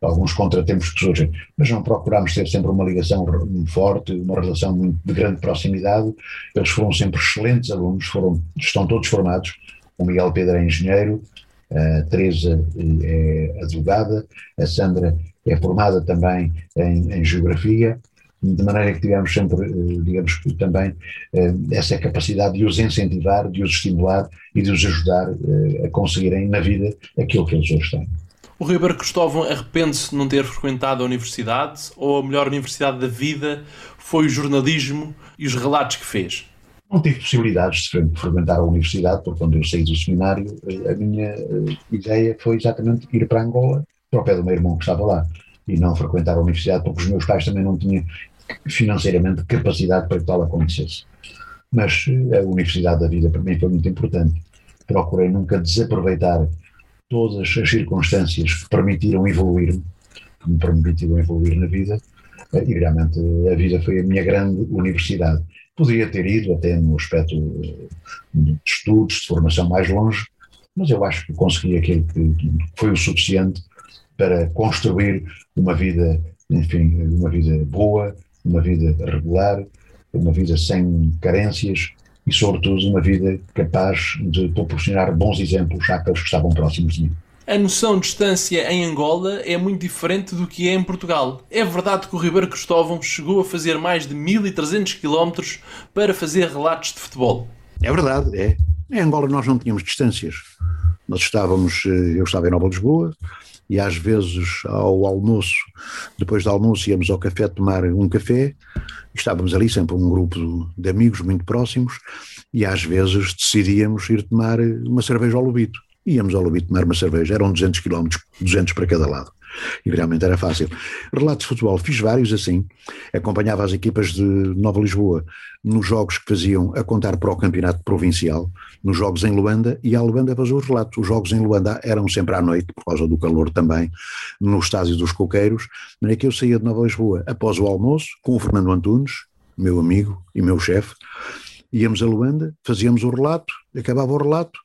alguns contratempos que surgem, mas não procuramos ter sempre uma ligação forte, uma relação de grande proximidade. Eles foram sempre excelentes alunos, foram, estão todos formados. O Miguel Pedro é engenheiro, a Teresa é advogada, a Sandra é formada também em, em Geografia, de maneira que tivemos sempre, eh, digamos também, eh, essa capacidade de os incentivar, de os estimular e de os ajudar eh, a conseguirem na vida aquilo que eles hoje têm. O Ribeiro Cristóvão arrepende-se de não ter frequentado a universidade ou a melhor universidade da vida foi o jornalismo e os relatos que fez? Não tive possibilidades de frequentar a universidade, porque quando eu saí do seminário, a minha ideia foi exatamente ir para Angola, para o pé do meu irmão que estava lá, e não frequentar a universidade, porque os meus pais também não tinham financeiramente capacidade para que tal acontecesse. Mas eh, a Universidade da Vida para mim foi muito importante. Procurei nunca desaproveitar todas as circunstâncias que permitiram evoluir-me, que me permitiram evoluir na vida, eh, e realmente a vida foi a minha grande universidade. Poderia ter ido até no aspecto eh, de estudos, de formação mais longe, mas eu acho que consegui aquilo que foi o suficiente para construir uma vida, enfim, uma vida boa, uma vida regular, uma vida sem carências e, sobretudo, uma vida capaz de proporcionar bons exemplos àqueles que estavam próximos de mim. A noção de distância em Angola é muito diferente do que é em Portugal. É verdade que o Ribeiro Cristóvão chegou a fazer mais de 1300 km para fazer relatos de futebol. É verdade, é. Em Angola nós não tínhamos distâncias. Nós estávamos, eh, eu estava em Nova Lisboa, e às vezes ao almoço, depois do almoço íamos ao café tomar um café, estávamos ali sempre um grupo de amigos muito próximos e às vezes decidíamos ir tomar uma cerveja ao Lobito. Íamos ao Lobito tomar uma cerveja, eram 200 km, 200 para cada lado e realmente era fácil. Relatos de futebol, fiz vários assim, acompanhava as equipas de Nova Lisboa nos jogos que faziam a contar para o campeonato provincial, nos jogos em Luanda, e a Luanda fazia os relatos. Os jogos em Luanda eram sempre à noite, por causa do calor também, no estádio dos Coqueiros, mas é que eu saía de Nova Lisboa após o almoço, com o Fernando Antunes, meu amigo e meu chefe, íamos a Luanda, fazíamos o relato, acabava o relato,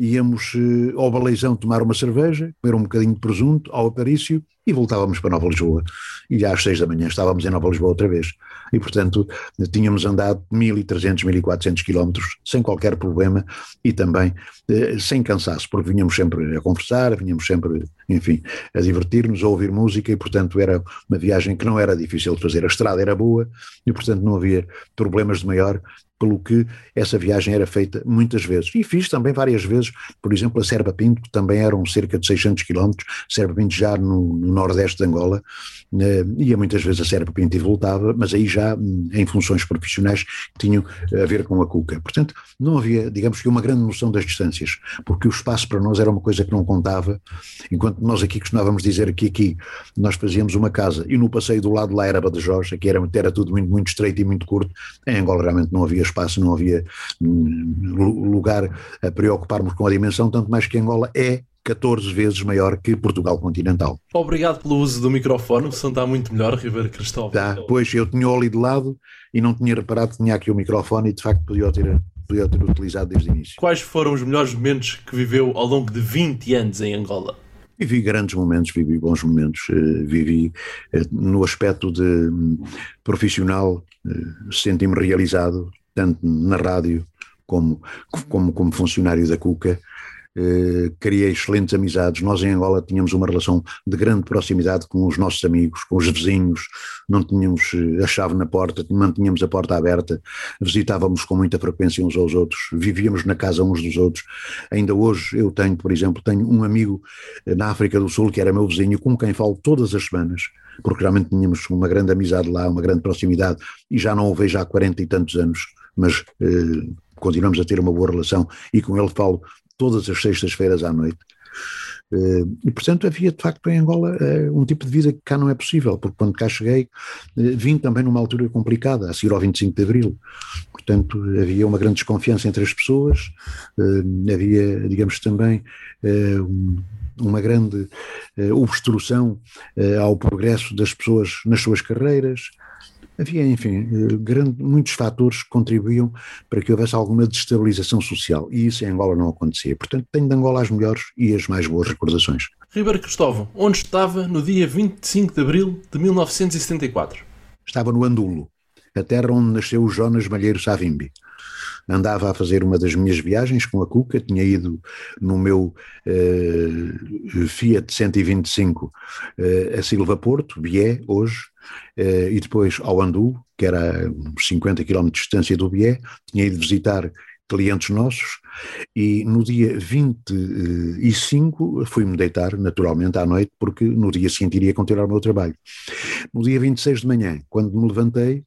íamos uh, ao Baleizão tomar uma cerveja, comer um bocadinho de presunto, ao Aparício e voltávamos para Nova Lisboa. E às seis da manhã estávamos em Nova Lisboa outra vez. E, portanto, tínhamos andado 1.300, 1.400 quilómetros sem qualquer problema e também eh, sem cansaço, porque vinhamos sempre a conversar, vinhamos sempre, enfim, a divertir-nos, a ouvir música e, portanto, era uma viagem que não era difícil de fazer. A estrada era boa e, portanto, não havia problemas de maior pelo que essa viagem era feita muitas vezes. E fiz também várias vezes, por exemplo, a Serba Pinto, que também eram cerca de 600 quilómetros, Serba Pinto já no, no nordeste de Angola, eh, ia muitas vezes a Serba Pinto e voltava, mas aí já hum, em funções profissionais que tinham a ver com a Cuca. Portanto, não havia, digamos que uma grande noção das distâncias, porque o espaço para nós era uma coisa que não contava, enquanto nós aqui costumávamos dizer que aqui nós fazíamos uma casa e no passeio do lado lá era Badajoz, aqui era, era tudo muito, muito estreito e muito curto, em Angola realmente não havia espaço, não havia hum, lugar a preocuparmos com a dimensão, tanto mais que Angola é 14 vezes maior que Portugal continental. Obrigado pelo uso do microfone, o som está muito melhor, Ribeiro Cristóvão. Tá, pois eu tinha o ali de lado e não tinha reparado que tinha aqui o microfone e de facto podia ter, podia ter utilizado desde o início. Quais foram os melhores momentos que viveu ao longo de 20 anos em Angola? Vivi grandes momentos, vivi bons momentos, eh, vivi eh, no aspecto de hum, profissional, eh, senti-me realizado, tanto na rádio como, como, como funcionário da Cuca, eh, criei excelentes amizades. Nós em Angola tínhamos uma relação de grande proximidade com os nossos amigos, com os vizinhos, não tínhamos eh, a chave na porta, mantínhamos a porta aberta, visitávamos com muita frequência uns aos outros, vivíamos na casa uns dos outros. Ainda hoje eu tenho, por exemplo, tenho um amigo eh, na África do Sul que era meu vizinho, com quem falo todas as semanas, porque realmente tínhamos uma grande amizade lá, uma grande proximidade, e já não o vejo há 40 e tantos anos, mas eh, continuamos a ter uma boa relação e com ele falo todas as sextas-feiras à noite. Eh, e, portanto, havia de facto em Angola eh, um tipo de vida que cá não é possível, porque quando cá cheguei, eh, vim também numa altura complicada, a seguir ao 25 de Abril. Portanto, havia uma grande desconfiança entre as pessoas, havia, digamos, também uma grande obstrução ao progresso das pessoas nas suas carreiras, Havia, enfim, eh, grande, muitos fatores que contribuíam para que houvesse alguma destabilização social e isso em Angola não acontecia. Portanto, tenho de Angola as melhores e as mais boas recordações. Ribeiro Cristóvão, onde estava no dia 25 de abril de 1974? Estava no Andulo, a terra onde nasceu o Jonas Malheiro Savimbi andava a fazer uma das minhas viagens com a Cuca, tinha ido no meu uh, Fiat 125 uh, a Silva Porto, Bié, hoje, e depois ao Andu, que era uns 50 km de distância do Bié, tinha ido visitar clientes nossos e no dia 25 fui-me deitar naturalmente à noite porque no dia seguinte iria continuar o meu trabalho. No dia 26 de manhã, quando me levantei,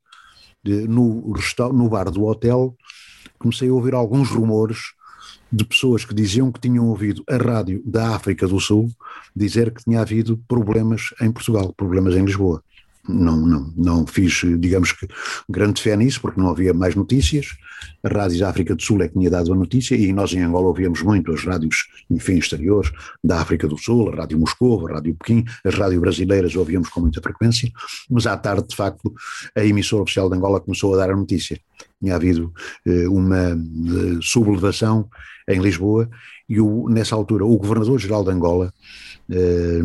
no, no bar do hotel comecei a ouvir alguns rumores de pessoas que diziam que tinham ouvido a rádio da África do Sul dizer que tinha havido problemas em Portugal, problemas em Lisboa não, não, não fiz, digamos que, grande fé nisso, porque não havia mais notícias. A Rádio da África do Sul é que tinha dado a notícia e nós em Angola ouvíamos muito as rádios, enfim, exteriores, da África do Sul, a Rádio Moscou, a Rádio Pequim, as rádios brasileiras ouvíamos com muita frequência, mas à tarde, de facto, a emissora oficial de Angola começou a dar a notícia. Tinha havido eh, uma eh, sublevação em Lisboa e o, nessa altura o governador-geral de Angola, eh,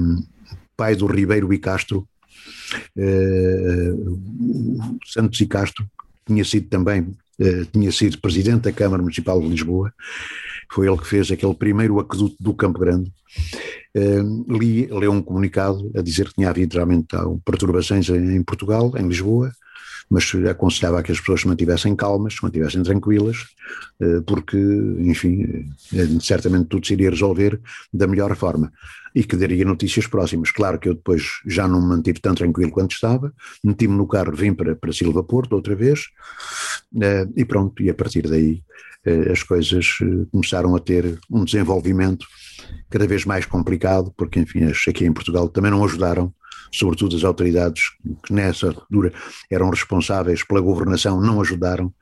pai do Ribeiro e Castro, Santos e Castro tinha sido também, uh, tinha sido presidente da Câmara Municipal de Lisboa, foi ele que fez aquele primeiro aqueduto do Campo Grande, li, leu um comunicado a dizer que tinha havido realmente perturbações em Portugal, em Lisboa, mas aconselhava que as pessoas se mantivessem calmas, se mantivessem tranquilas, porque, enfim, certamente tudo se iria resolver da melhor forma e que daria notícias próximas. Claro que eu depois já não me mantive tão tranquilo quanto estava, meti-me no carro, vim para, para Silva Porto outra vez, uh, e pronto, e a partir daí as coisas começaram a ter um desenvolvimento cada vez mais complicado, porque enfim, aqui em Portugal também não ajudaram, sobretudo as autoridades que nessa altura eram responsáveis pela governação, não ajudaram.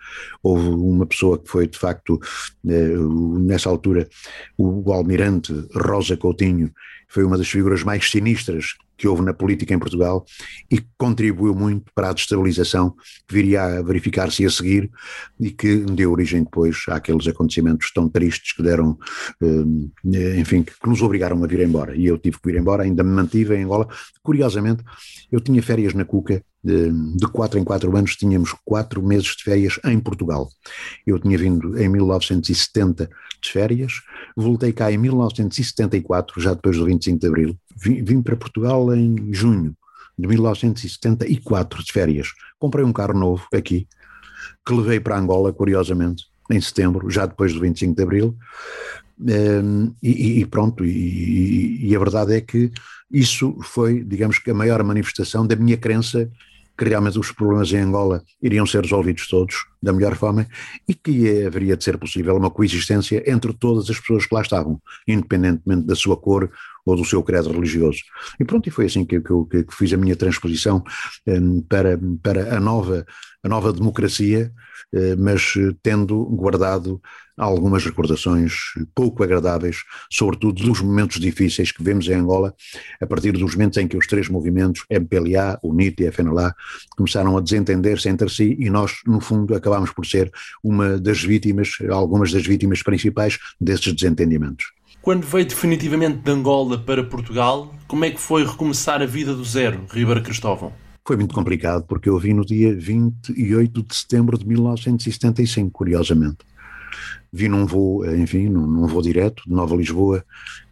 Houve uma pessoa que foi, de facto, nessa altura, o almirante Rosa Coutinho, foi uma das figuras mais sinistras que houve na política em Portugal e contribuiu muito para a destabilização que viria a verificar-se a seguir e que deu origem depois àqueles acontecimentos tão tristes que deram, eh, enfim, que nos obrigaram a vir embora. E eu tive que vir embora, ainda me mantive em Angola. Curiosamente, eu tinha férias na Cuca de quatro em quatro anos tínhamos quatro meses de férias em Portugal. Eu tinha vindo em 1970 de férias, voltei cá em 1974, já depois do 25 de Abril, vim, vim para Portugal em junho de 1974 de férias. Comprei um carro novo aqui, que levei para Angola, curiosamente, em setembro, já depois do 25 de Abril, um, e, e, pronto, e, e, a verdade é que isso foi, digamos que, a maior manifestação da minha crença que realmente os problemas em Angola iriam ser resolvidos todos da melhor forma e que haveria de ser possível uma coexistência entre todas as pessoas que lá estavam, independentemente da sua cor ou do seu credo religioso. E pronto, e foi assim que, que, que fiz a minha transposição um, para, para a nova, a nova democracia, uh, mas tendo guardado algumas recordações pouco agradáveis, sobretudo dos momentos difíceis que vemos em Angola, a partir dos momentos em que os três movimentos, MPLA, UNIT e FNLA, começaram a desentender-se entre si e nós, no fundo, acabámos por ser uma das vítimas, algumas das vítimas principais desses desentendimentos. Quando veio definitivamente de Angola para Portugal, como é que foi recomeçar a vida do zero, Ribeiro Cristóvão? Foi muito complicado, porque eu vim no dia 28 de setembro de 1975, curiosamente. Vi num voo, enfim, num, num voo direto de Nova Lisboa,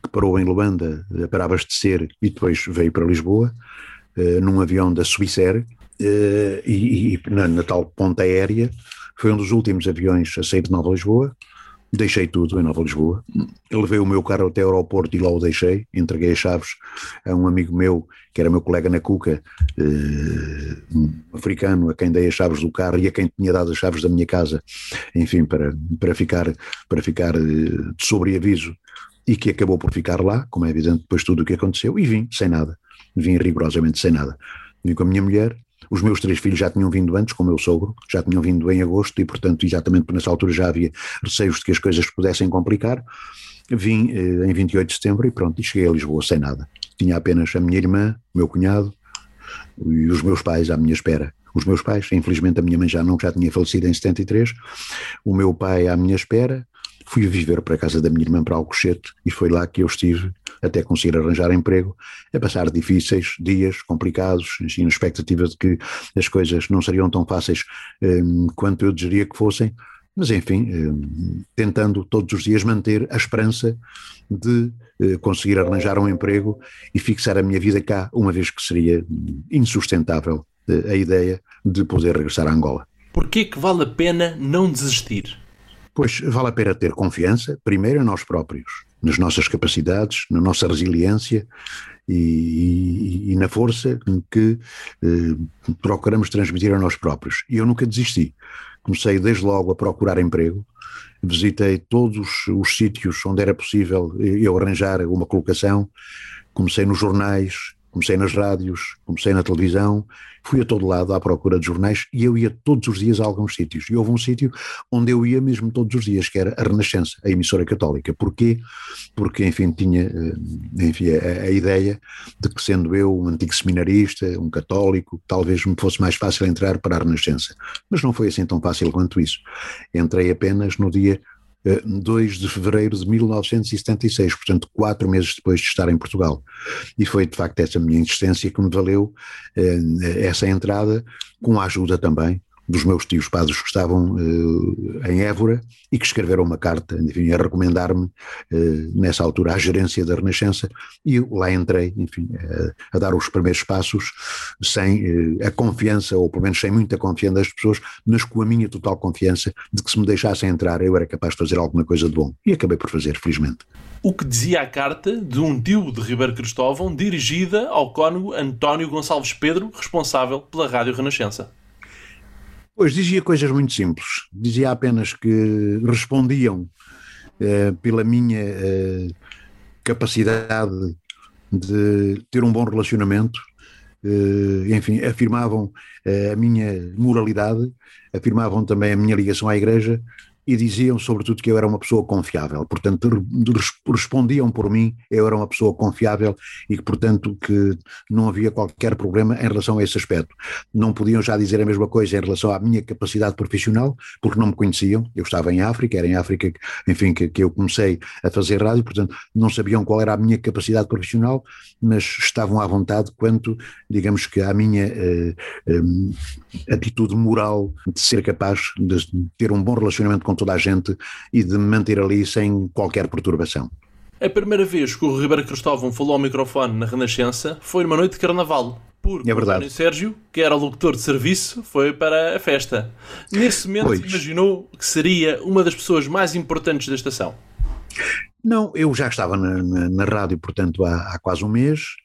que parou em Luanda para abastecer e depois veio para Lisboa, uh, num avião da Swissair, uh, e, e na, na, tal ponta aérea, foi um dos últimos aviões a sair de Nova Lisboa, deixei tudo em Nova Lisboa, levei o meu carro até o aeroporto e lá o deixei, entreguei as chaves a um amigo meu, que era meu colega na Cuca, eh, africano, a quem dei as chaves do carro e a quem tinha dado as chaves da minha casa, enfim, para, para ficar, para ficar eh, de sobreaviso, e que acabou por ficar lá, como é evidente depois de tudo o que aconteceu, e vim sem nada, vim rigorosamente sem nada. Vim com a minha mulher, os meus três filhos já tinham vindo antes, com o meu sogro, já tinham vindo em agosto e, portanto, exatamente nessa altura já havia receios de que as coisas pudessem complicar. Vim eh, em 28 de setembro e pronto, e cheguei a Lisboa sem nada. Tinha apenas a minha irmã, o meu cunhado e os meus pais à minha espera. Os meus pais, infelizmente a minha mãe já não, já tinha falecido em 73, o meu pai à minha espera, fui viver para a casa da minha irmã para Alcochete e foi lá que eu estive até conseguir arranjar emprego, a passar difíceis dias, complicados, assim, na expectativa de que as coisas não seriam tão fáceis um, quanto eu desejaria que fossem, mas enfim, um, tentando todos os dias manter a esperança de uh, conseguir arranjar um emprego e fixar a minha vida cá, uma vez que seria insustentável uh, a ideia de poder regressar a Angola. Por que vale a pena não desistir? Pois vale a pena ter confiança, primeiro em nós próprios, nas nossas capacidades, na nossa resiliência e, e, e na força que eh, procuramos transmitir a nós próprios. E eu nunca desisti. Comecei desde logo a procurar emprego, visitei todos os sítios onde era possível eu arranjar uma colocação, comecei nos jornais, comecei nas rádios, comecei na televisão, fui a todo lado à procura de jornais e eu ia todos os dias a alguns sítios. E houve um sítio onde eu ia mesmo todos os dias, que era a Renascença, a emissora católica. Porquê? Porque, enfim, tinha eh, enfim, a, a ideia de que, sendo eu um antigo seminarista, um católico, talvez me fosse mais fácil entrar para a Renascença. Mas não foi assim tão fácil quanto isso. Entrei apenas no dia 2 de fevereiro de 1976, portanto, quatro meses depois de estar em Portugal. E foi de facto essa minha insistência que me valeu eh, essa entrada, com a ajuda também dos meus tios padres que estavam uh, em Évora e que escreveram uma carta, enfim, a recomendar-me, uh, nessa altura, à gerência da Renascença, e eu lá entrei, enfim, uh, a dar os primeiros passos sem a confiança, ou pelo menos sem muita confiança das pessoas, mas com a minha total confiança de que se me deixassem entrar eu era capaz de fazer alguma coisa de bom. E acabei por fazer, felizmente. O que dizia a carta de um tio de Ribeiro Cristóvão dirigida ao cônego António Gonçalves Pedro, responsável pela Rádio Renascença. Pois dizia coisas muito simples. Dizia apenas que respondiam eh, pela minha eh, capacidade de ter um bom relacionamento, eh, enfim, afirmavam eh, a minha moralidade, afirmavam também a minha ligação à Igreja e diziam sobretudo que eu era uma pessoa confiável, portanto respondiam por mim, eu era uma pessoa confiável e que portanto que não havia qualquer problema em relação a esse aspecto. Não podiam já dizer a mesma coisa em relação à minha capacidade profissional, porque não me conheciam, eu estava em África, era em África, enfim, que, que eu comecei a fazer rádio, portanto não sabiam qual era a minha capacidade profissional, mas estavam à vontade quanto, digamos que à minha uh, um, atitude moral de ser capaz de ter um bom relacionamento com com toda a gente e de me manter ali sem qualquer perturbação. A primeira vez que o Ribeiro Cristóvão falou ao microfone na Renascença foi numa noite de carnaval. Porque é verdade. o António Sérgio, que era locutor de serviço, foi para a festa. Nesse momento pois. imaginou que seria uma das pessoas mais importantes da estação. Não, eu já estava na, na, na rádio, portanto, há, há, quase um mês,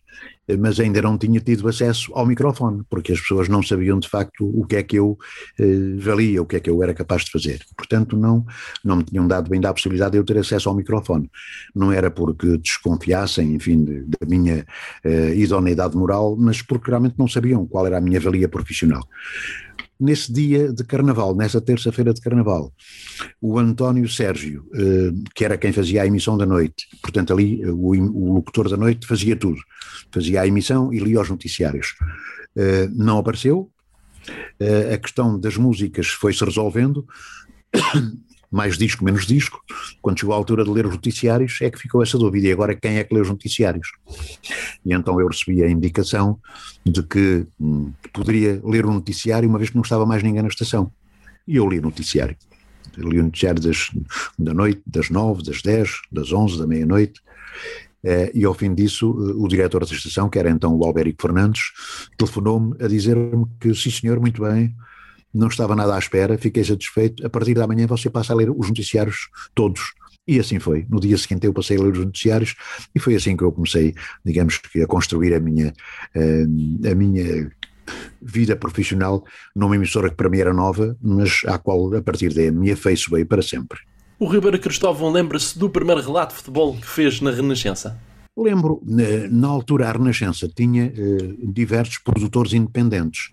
mas ainda não tinha tido acesso ao microfone, porque as pessoas não sabiam de facto o que é que eu eh, valia, o que é que eu era capaz de fazer. Portanto, não, não me tinham dado bem da possibilidade de eu ter acesso ao microfone. Não era porque desconfiassem, enfim, da minha eh, idoneidade moral, mas porque realmente não sabiam qual era a minha valia profissional nesse dia de carnaval, nessa terça-feira de carnaval, o António Sérgio, eh, que era quem fazia a emissão da noite, portanto ali eh, o, locutor da noite fazia tudo, fazia a emissão e lia os noticiários, eh, não apareceu, a questão das músicas foi-se resolvendo, mais disco, menos disco. Quando chegou a altura de ler os noticiários, é que ficou essa dúvida. E agora quem é que lê os noticiários? E então eu recebi a indicação de que hum, poderia ler o noticiário uma vez que não estava mais ninguém na estação. E eu li o noticiário. li o noticiário das, da noite, das nove, das dez, das onze, da meia-noite. Eh, e ao fim disso, o diretor da estação, que era então o Albérico Fernandes, telefonou-me a dizer-me que, sim senhor, muito bem, não estava nada à espera, fiquei satisfeito. A partir da manhã você passa a ler os noticiários todos. E assim foi. No dia seguinte eu passei a ler os noticiários e foi assim que eu comecei, digamos que, a construir a minha, eh, a minha vida profissional numa emissora que para mim era nova, mas à qual a partir daí me afeiçoei para sempre. O Ribeiro Cristóvão lembra-se do primeiro relato de futebol que fez na Renascença? Lembro, na altura a Renascença tinha eh, diversos produtores independentes,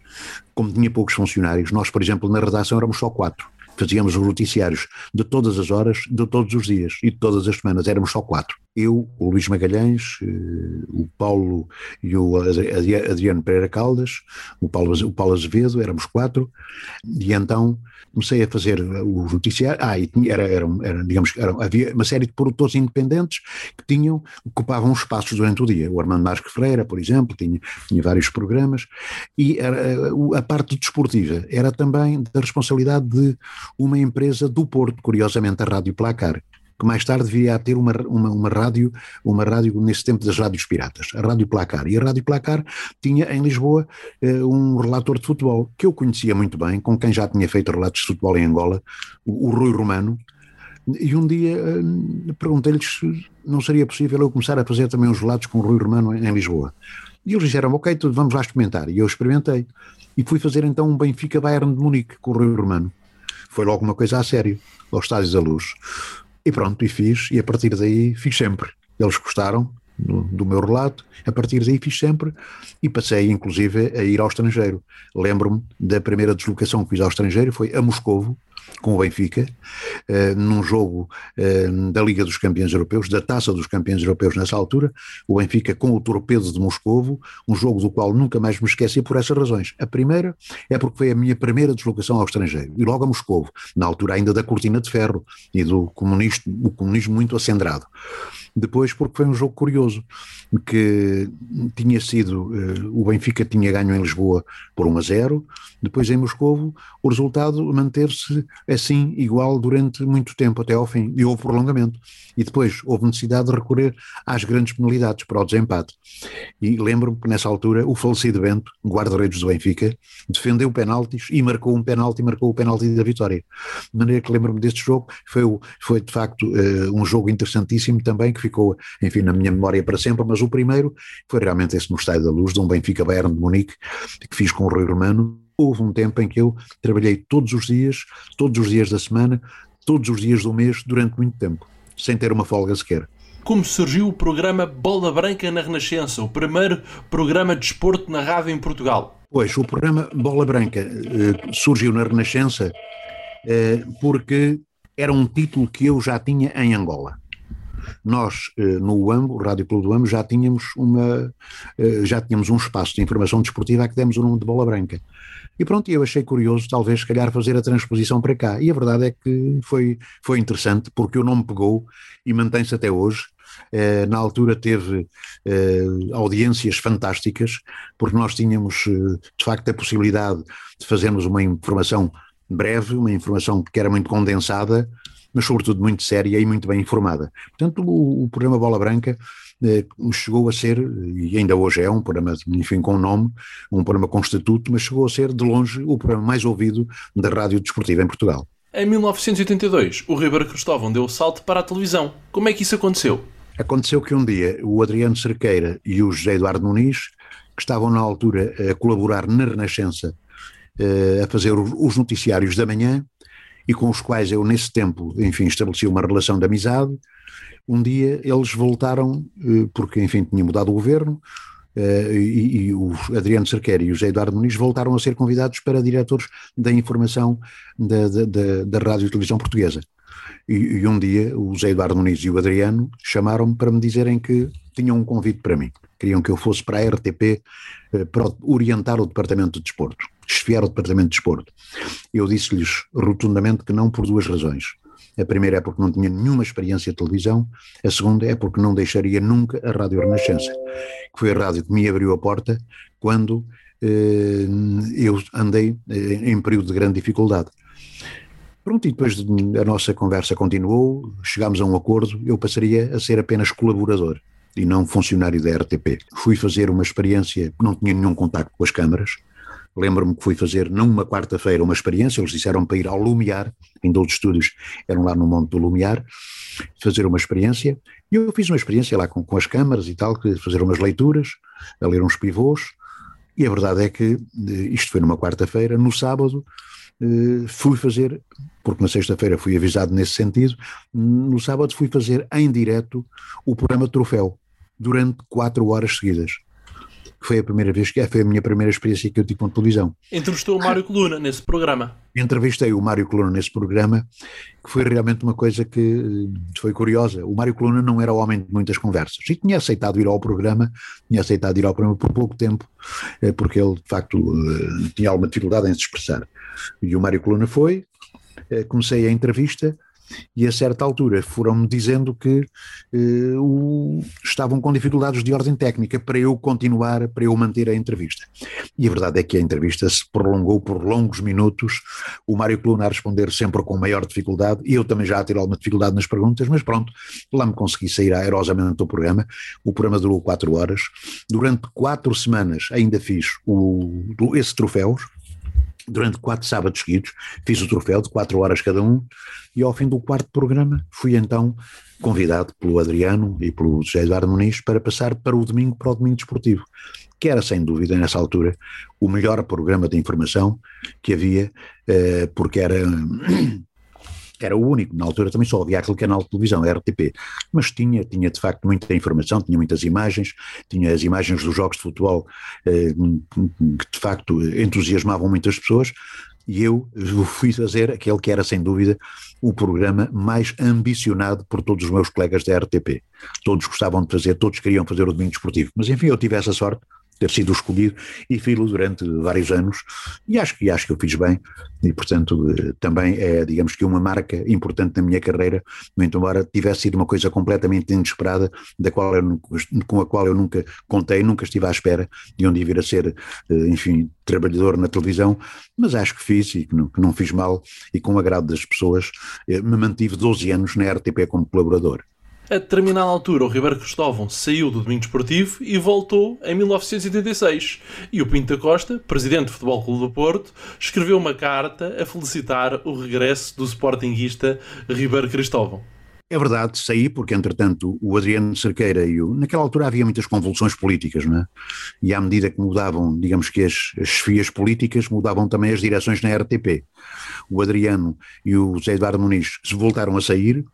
como tinha poucos funcionários. Nós, por exemplo, na redação éramos só quatro. Fazíamos os noticiários de todas as horas, de todos os dias e de todas as semanas, éramos só quatro. Eu, o Luís Magalhães, eh, o Paulo e o Adriano Pereira Caldas, o Paulo, o Paulo Azevedo, éramos quatro, e então comecei a fazer os noticiários, ah, e tinha, era, era, era, digamos, era, havia uma série de produtores independentes que tinham, ocupavam espaços durante o dia, o Armando Marques Freira, por exemplo, tinha, tinha vários programas, e era, a parte desportiva era também da responsabilidade de uma empresa do Porto, curiosamente a Rádio Placar, que mais tarde viria a ter uma, uma, uma, rádio, uma rádio nesse tempo das rádios piratas, a Rádio Placar. E a Rádio Placar tinha em Lisboa eh, um relator de futebol, que eu conhecia muito bem, com quem já tinha feito relatos de futebol em Angola, o, o Rui Romano, e um dia eh, perguntei-lhes se não seria possível eu começar a fazer também uns relatos com o Rui Romano em, em Lisboa. E eles disseram, ok, tudo, vamos lá experimentar. E eu experimentei. E fui fazer então um Benfica Bayern de Munique com o Rui Romano. Foi logo uma coisa a sério, aos Estádios da Luz. E pronto, e fiz, e a partir daí fiz sempre. Eles gostaram do, do meu relato, a partir daí fiz sempre e passei inclusive a ir ao estrangeiro. Lembro-me da primeira deslocação que fiz ao estrangeiro, foi a Moscovo, com o Benfica, uh, num jogo uh, da Liga dos Campeões Europeus, da Taça dos Campeões Europeus nessa altura, o Benfica com o Torpedo de Moscovo, um jogo do qual nunca mais me esqueci por essas razões. A primeira é porque foi a minha primeira deslocação ao estrangeiro, e logo a Moscovo, na altura ainda da Cortina de Ferro e do comunismo, o comunismo muito acendrado. Depois, porque foi um jogo curioso, que tinha sido, uh, o Benfica tinha ganho em Lisboa por 1 a 0, depois em Moscovo o resultado manteve-se assim, igual durante muito tempo, até ao fim, e houve prolongamento. E depois houve necessidade de recorrer às grandes penalidades para o desempate. E lembro-me que nessa altura o falecido Bento, guarda-redes do Benfica, defendeu penaltis e marcou um penalti, marcou o penalti da vitória. De maneira que lembro-me deste jogo, foi, foi de facto uh, um jogo interessantíssimo também, que ficou, enfim, na minha memória para sempre, mas o primeiro foi realmente esse no Estádio da Luz, de um Benfica Bayern de Munique, que fiz com o Rui Romano. Houve um tempo em que eu trabalhei todos os dias, todos os dias da semana, todos os dias do mês, durante muito tempo, sem ter uma folga sequer como surgiu o programa Bola Branca na Renascença, o primeiro programa de esporte na rádio em Portugal. Pois, o programa Bola Branca eh, surgiu na Renascença eh, porque era um título que eu já tinha em Angola. Nós, eh, no UAM, o Rádio Clube do UAM, já tínhamos, uma, eh, já tínhamos um espaço de informação desportiva a que demos o nome de Bola Branca. E pronto, eu achei curioso, talvez, se calhar, fazer a transposição para cá. E a verdade é que foi, foi interessante, porque o nome pegou e mantém-se até hoje. Eh, na altura teve audiências fantásticas, porque nós tínhamos, de facto, a possibilidade de fazermos uma informação breve, uma informação que era muito condensada, mas sobretudo muito séria e muito bem informada. Portanto, o, o programa Bola Branca chegou a ser, e ainda hoje é um programa, enfim, com nome, um programa com estatuto, mas chegou a ser, de longe, o programa mais ouvido da rádio desportiva em Portugal. Em 1982, o Ribeiro Cristóvão deu o salto para a televisão. Como é que isso aconteceu? Aconteceu que um dia o Adriano Cerqueira e o José Eduardo Muniz, que estavam na altura a colaborar na Renascença, eh, a fazer os noticiários da manhã, e com os quais eu, nesse tempo, enfim, estabeleci uma relação de amizade, um dia eles voltaram, eh, porque, enfim, tinha mudado o governo, Uh, e, e, o Adriano Cerqueira e o José Eduardo Muniz voltaram a ser convidados para diretores da informação da, da, da, da Rádio e Televisão Portuguesa. E, e, um dia o José Eduardo Muniz e o Adriano chamaram-me para me dizerem que tinham um convite para mim. Queriam que eu fosse para a RTP eh, para orientar o Departamento de Desporto, desfiar o Departamento de Desporto. Eu disse-lhes rotundamente que não por duas razões. A primeira é porque não tinha nenhuma experiência de televisão, a segunda é porque não deixaria nunca a Rádio Renascença, que foi a rádio que me abriu a porta quando eh, eu andei eh, em período de grande dificuldade. Pronto, e depois a nossa conversa continuou, chegámos a um acordo, eu passaria a ser apenas colaborador e não funcionário da RTP. Fui fazer uma experiência, não tinha nenhum contacto com as câmaras, Lembro-me que fui fazer, numa quarta-feira, uma experiência, eles disseram para ir ao Lumiar, ainda os estúdios eram lá no Monte do Lumiar, fazer uma experiência, e eu fiz uma experiência lá com, com as câmaras e tal, fazer umas leituras, a ler uns pivôs, e a verdade é que eh, isto foi numa quarta-feira, no sábado eh, fui fazer, porque na sexta-feira fui avisado nesse sentido, no sábado fui fazer em direto o programa Troféu, durante quatro horas seguidas foi a primeira vez que foi a minha primeira experiência que eu tive com televisão. Entrevistou o Mário Coluna nesse programa. Entrevistei o Mário Coluna nesse programa, que foi realmente uma coisa que eh, foi curiosa. O Mário Coluna não era homem de muitas conversas e tinha aceitado ir ao programa, tinha aceitado ir ao programa por pouco tempo, eh, porque ele de facto eh, tinha alguma dificuldade em se expressar. E o Mário Coluna foi, comecei a entrevista e a certa altura foram-me dizendo que uh, o, estavam com dificuldades de ordem técnica para eu continuar, para eu manter a entrevista. E a verdade é que a entrevista se prolongou por longos minutos, o Mário Coluna a responder sempre com maior dificuldade, e eu também já a ter alguma dificuldade nas perguntas, mas pronto, lá me consegui sair aerosamente do programa, o programa durou quatro horas, durante quatro semanas ainda fiz o, esse troféus, durante quatro sábados seguidos, fiz o troféu de quatro horas cada um, e ao fim do quarto programa fui então convidado pelo Adriano e pelo José Eduardo Muniz para passar para o domingo, para o domingo desportivo, que era sem dúvida nessa altura o melhor programa de informação que havia, eh, porque era era o único, na altura também só havia aquele canal de televisão, a RTP, mas tinha, tinha de facto muita informação, tinha muitas imagens, tinha as imagens dos jogos de futebol eh, que de facto entusiasmavam muitas pessoas, e eu fui fazer aquele que era sem dúvida o programa mais ambicionado por todos os meus colegas da RTP. Todos gostavam de fazer, todos queriam fazer o domingo esportivo, mas enfim, eu tive essa sorte ter sido escolhido e filo durante vários anos e acho que acho que eu fiz bem e portanto eh, também é digamos que uma marca importante na minha carreira. Muito embora tivesse sido uma coisa completamente inesperada da qual eu, com a qual eu nunca contei nunca estive à espera de onde ia vir a ser eh, enfim trabalhador na televisão mas acho que fiz e que não, que não fiz mal e com o agrado das pessoas eh, me mantive 12 anos na RTP como colaborador a determinada altura, o Ribeiro Cristóvão saiu do Domingo Esportivo e voltou em 1986. E o Pinto da Costa, presidente do Futebol Clube do Porto, escreveu uma carta a felicitar o regresso do sportinguista Ribeiro Cristóvão. É verdade, saí porque, entretanto, o Adriano Cerqueira e o. Naquela altura havia muitas convulsões políticas, não é? E à medida que mudavam, digamos que as, as políticas, mudavam também as direções na RTP. O Adriano e o Zé Eduardo Muniz voltaram a sair,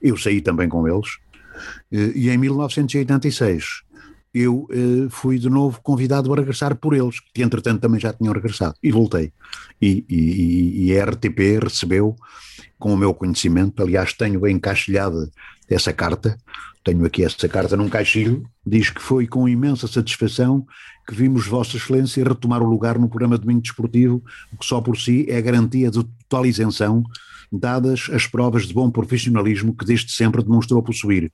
eu saí também com eles, eh, e em 1986 eu eh, fui de novo convidado a regressar por eles, que entretanto também já tinham regressado, e voltei. E, e, e a RTP recebeu, com o meu conhecimento, aliás tenho encaixilhada essa carta, tenho aqui essa carta num caixilho, diz que foi com imensa satisfação que vimos Vossa Excelência retomar o lugar no programa Domingo Desportivo, o que só por si é garantia de total isenção dadas as provas de bom profissionalismo que desde sempre demonstrou possuir.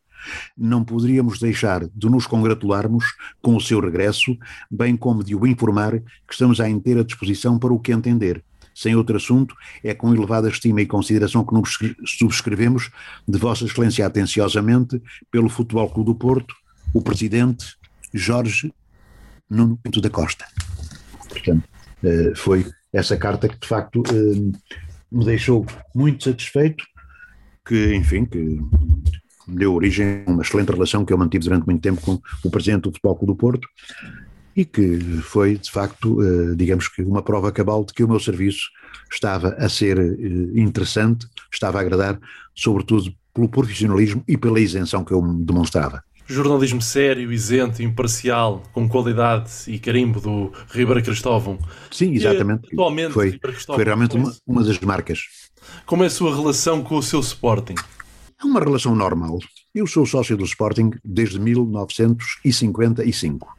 Não poderíamos deixar de nos congratularmos com o seu regresso, bem como de o informar que estamos à inteira disposição para o que entender. Sem outro assunto, é com elevada estima e consideração que nos subscrevemos de Vossa Excelência atenciosamente pelo Futebol Clube do Porto, o presidente Jorge Nuno Pinto da Costa. Portanto, eh, foi essa carta que de facto eh, me deixou muito satisfeito, que enfim, que deu origem a uma excelente relação que eu mantive durante muito tempo com o presidente do Futebol Clube do Porto e que foi de facto, eh, digamos que uma prova cabal de que o meu serviço estava a ser interessante, estava a agradar, sobretudo pelo profissionalismo e pela isenção que eu demonstrava jornalismo sério, isento, imparcial, com qualidade e carimbo do Ribeiro Cristóvão. Sim, exatamente. E, atualmente, foi, foi realmente uma, uma das marcas. Como é a sua relação com o seu Sporting? É uma relação normal. Eu sou sócio do Sporting desde 1955.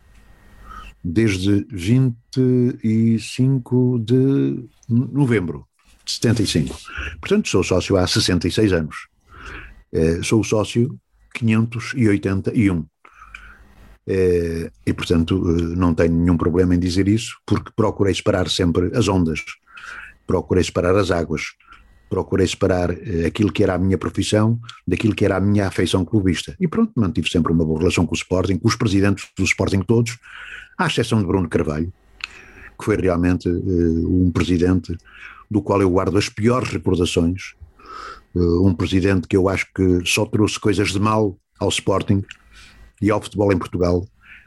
Desde 25 de novembro de 75. Portanto, sou sócio há 66 anos. É, sou sócio 581. É, e, portanto, eh, não tenho nenhum problema em dizer isso, porque procurei separar sempre as ondas, procurei separar as águas, procurei separar eh, aquilo que era a minha profissão daquilo que era a minha afeição clubista. E pronto, mantive sempre uma boa relação com o Sporting, com os presidentes do Sporting todos, à exceção de Bruno Carvalho, que foi realmente uh, um presidente do qual eu guardo as piores recordações, eh, um presidente que eu acho que só trouxe coisas de mal ao Sporting e ao futebol em Portugal,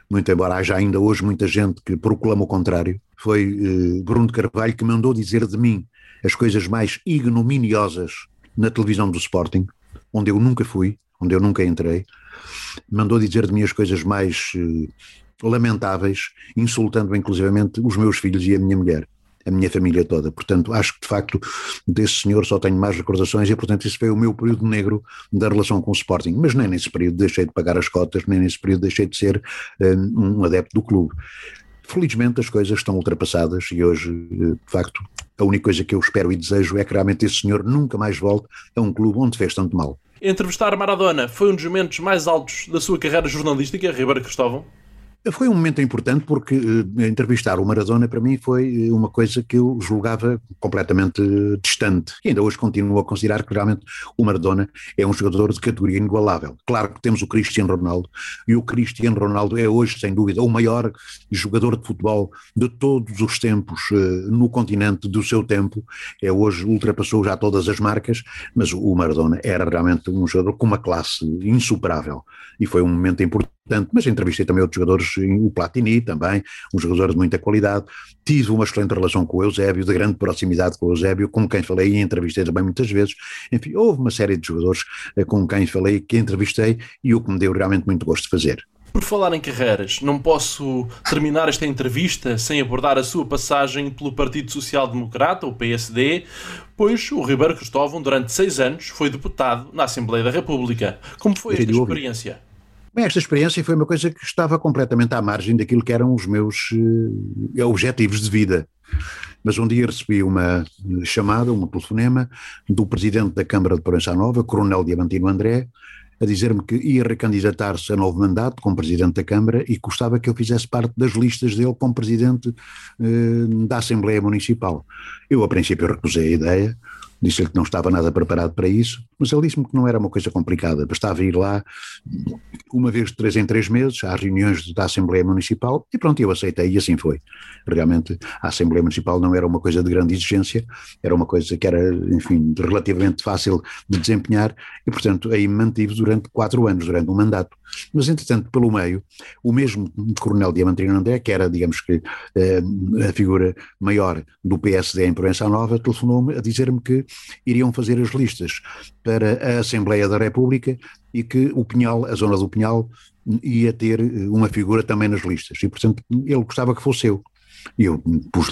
muito embora haja ainda hoje muita gente que proclama o contrário, foi uh, Bruno Carvalho que mandou dizer de mim as coisas mais ignominiosas na televisão do Sporting, onde eu nunca fui, onde eu nunca entrei, mandou dizer de mim as coisas mais uh, lamentáveis, insultando inclusivamente os meus filhos e a minha mulher a minha família toda. Portanto, acho que de facto desse senhor só tenho mais recordações e, portanto, esse foi o meu período negro da relação com o Sporting. Mas nem nesse período deixei de pagar as cotas, nem nesse período deixei de ser um, um adepto do clube. Felizmente as coisas estão ultrapassadas e hoje, de facto, a única coisa que eu espero e desejo é que realmente esse senhor nunca mais volte a um clube onde fez tanto mal. Entrevistar Maradona foi um dos momentos mais altos da sua carreira jornalística, Ribeiro Cristóvão? Foi um momento importante porque uh, entrevistar o Maradona para mim foi eh, uma coisa que eu julgava completamente uh, distante. E ainda hoje continuo a considerar que realmente o Maradona é um jogador de categoria inigualável. Claro que temos o Cristiano Ronaldo e o Cristiano Ronaldo é hoje, sem dúvida, o maior jogador de futebol de todos os tempos no continente do seu tempo. É hoje, ultrapassou já todas as marcas, mas o Maradona era realmente um jogador com uma classe insuperável e foi um momento importante mas entrevistei também outros jogadores, o Platini também, um jogador de muita qualidade. Tive uma excelente relação com o Eusébio, de grande proximidade com o Eusébio, com quem falei e entrevistei também muitas vezes. Enfim, houve uma série de jogadores eh, com quem falei, que entrevistei e o que me deu realmente muito gosto de fazer. Por falar em carreiras, não posso terminar esta entrevista sem abordar a sua passagem pelo Partido Social Democrata, o PSD, pois o Ribeiro Cristóvão, durante seis anos, foi deputado na Assembleia da República. Como foi esta experiência? Bem, esta experiência foi uma coisa que estava completamente à margem daquilo que eram os meus uh, objetivos de vida. Mas um dia recebi uma chamada, um telefonema do presidente da Câmara de Proença Nova, Coronel Diamantino André, a dizer-me que ia recandidatar-se a novo mandato como presidente da Câmara e gostava que eu fizesse parte das listas dele como presidente eh, da Assembleia Municipal. Eu, a princípio, recusei a ideia, disse-lhe que não estava nada preparado para isso, mas ele disse-me que não era uma coisa complicada, bastava ir lá uma vez de três em três meses, às reuniões da Assembleia Municipal, e pronto, eu aceitei, e assim foi. Realmente, a Assembleia Municipal não era uma coisa de grande exigência, era uma coisa que era, enfim, relativamente fácil de desempenhar, e portanto aí me mantive durante quatro anos, durante um mandato. Mas, entretanto, pelo meio, o mesmo Coronel Diamantino André, que era, digamos que, eh, a figura maior do PSD em Proença Nova, telefonou-me a dizer-me que iriam fazer as listas para a Assembleia da República e que o Pinhal, a zona do Pinhal, ia ter uma figura também nas listas. E, portanto, ele gostava que fosse eu. E eu pus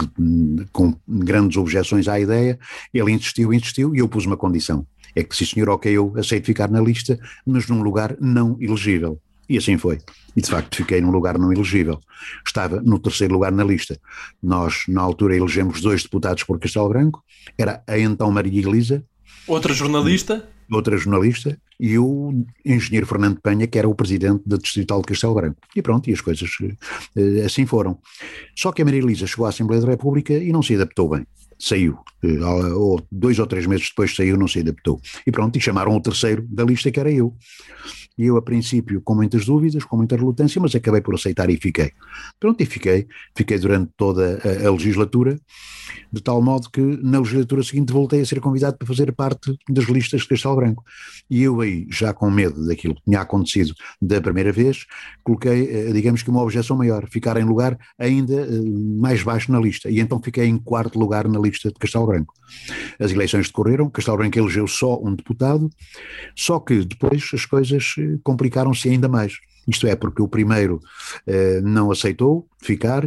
com grandes objeções à ideia, ele insistiu, insistiu, e eu pus uma condição. É que, se senhor, ok, eu aceito ficar na lista, mas num lugar não elegível. E assim foi. E de facto fiquei num lugar não elegível. Estava no terceiro lugar na lista. Nós, na altura, elegemos dois deputados por Castelo Branco. Era a então Maria Elisa. Outra jornalista? Outra jornalista. E o engenheiro Fernando Penha, que era o presidente da Distrital de Castelo Branco. E pronto, e as coisas eh, assim foram. Só que a Maria Elisa chegou à Assembleia da República e não se adaptou bem. Saiu, ou dois ou três meses depois saiu, não se adaptou. E pronto, e chamaram o terceiro da lista, que era eu. E eu, a princípio, com muitas dúvidas, com muita relutância, mas acabei por aceitar e fiquei. Pronto, e fiquei. Fiquei durante toda a, a legislatura, de tal modo que na legislatura seguinte voltei a ser convidado para fazer parte das listas de Castelo Branco. E eu aí, já com medo daquilo que tinha acontecido da primeira vez, coloquei, eh, digamos que uma objeção maior, ficar em lugar ainda eh, mais baixo na lista. E então fiquei em quarto lugar na lista de Castelo Branco. As eleições decorreram, Castelo Branco elegeu só um deputado, só que depois as coisas eh, complicaram-se ainda mais. Isto é, porque o primeiro eh, não aceitou ficar,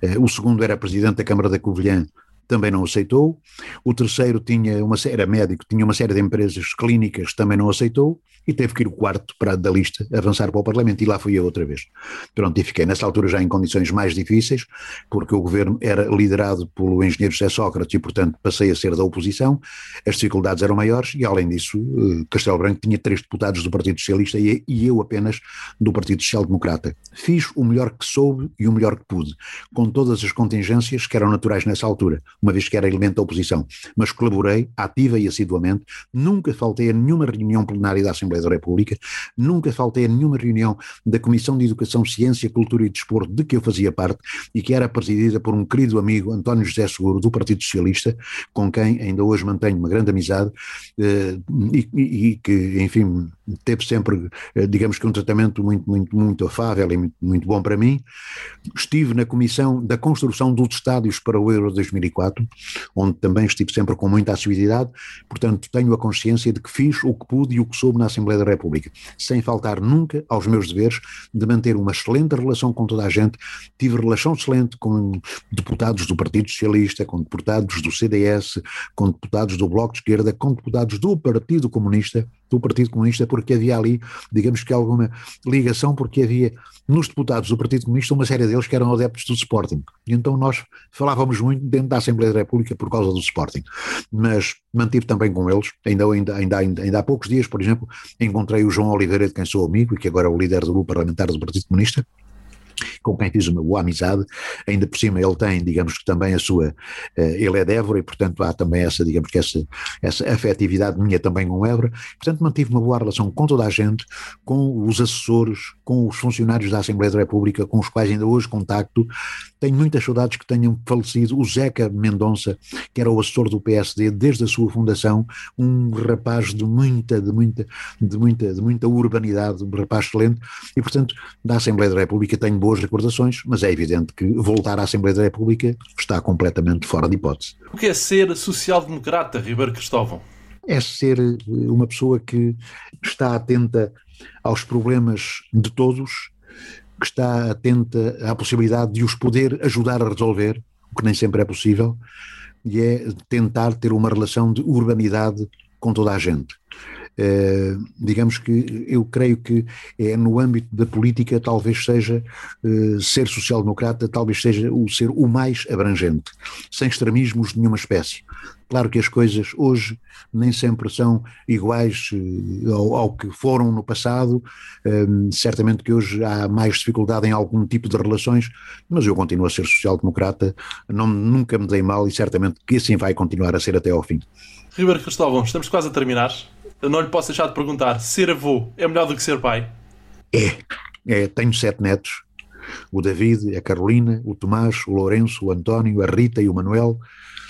eh, o segundo era presidente da Câmara da Covilhã, também não aceitou, o terceiro tinha uma era médico, tinha uma série de empresas clínicas, também não aceitou, e teve que ir o quarto para, da lista avançar para o Parlamento, e lá fui eu outra vez. Pronto, e fiquei nessa altura já em condições mais difíceis, porque o governo era liderado pelo engenheiro José Sócrates e, portanto, passei a ser da oposição, as dificuldades eram maiores, e além disso, eh, Castelo Branco tinha três deputados do Partido Socialista e, e eu apenas do Partido Social Democrata. Fiz o melhor que soube e o melhor que pude, com todas as contingências que eram naturais nessa altura, uma vez que era elemento da oposição, mas colaborei ativa e assiduamente, nunca faltei a nenhuma reunião plenária da Assembleia da República, nunca faltei a nenhuma reunião da Comissão de Educação, Ciência, Cultura e Desporto de que eu fazia parte e que era presidida por um querido amigo, António José Seguro, do Partido Socialista, com quem ainda hoje mantenho uma grande amizade eh, e, e, que, enfim, teve sempre, eh, digamos que um tratamento muito, muito, muito afável e muito, muito bom para mim. Estive na Comissão da Construção dos Estádios para o Euro 2004, onde também estive sempre com muita assiduidade, portanto tenho a consciência de que fiz o que pude e o que soube na Assembleia da República, sem faltar nunca aos meus deveres de manter uma excelente relação com toda a gente. Tive relação excelente com deputados do Partido Socialista, com deputados do CDS, com deputados do Bloco de Esquerda, com deputados do Partido Comunista, do Partido Comunista, porque havia ali, digamos que alguma ligação, porque havia nos deputados do Partido Comunista uma série deles que eram adeptos do Sporting. E então nós falávamos muito dentro da Assembleia da República por causa do Sporting. Mas mantive também com eles, ainda, ainda, ainda, ainda, há poucos dias, por exemplo, encontrei o João Oliveira, de quem sou amigo, e que agora é o líder do grupo parlamentar do Partido Comunista, com quem fiz uma boa amizade, ainda por cima ele tem, digamos que também a sua, eh, ele é de Évora e portanto há também essa, digamos que essa, essa afetividade minha também com Évora, portanto mantive uma boa relação com toda a gente, com os assessores, com os funcionários da Assembleia da República, com os quais ainda hoje contacto, tenho muitas saudades que tenham falecido, o Zeca Mendonça, que era o assessor do PSD desde a sua fundação, um rapaz de muita, de muita, de muita, de muita urbanidade, um rapaz excelente, e portanto da Assembleia da República tenho boas recordações, mas é evidente que voltar à Assembleia da República está completamente fora de hipótese. O que é ser social-democrata, Ribeiro Cristóvão? É ser eh, uma pessoa que está atenta aos problemas de todos, que está atenta à possibilidade de os poder ajudar a resolver, o que nem sempre é possível, e é tentar ter uma relação de urbanidade com toda a gente. Eh, digamos que eu creio que é no âmbito da política talvez seja uh, ser social-democrata, talvez seja o ser o mais abrangente, sem extremismos de nenhuma espécie. Claro que as coisas hoje nem sempre são iguais ao, ao, que foram no passado, certamente que hoje há mais dificuldade em algum tipo de relações, mas eu continuo a ser social-democrata, nunca me dei mal e certamente que assim vai continuar a ser até ao fim. Ribeiro Cristóvão, estamos quase a terminar eu não lhe posso deixar de perguntar: ser avô é melhor do que ser pai? É, é tenho sete netos. O David, a Carolina, o Tomás, o Lourenço, o António, a Rita e o Manuel.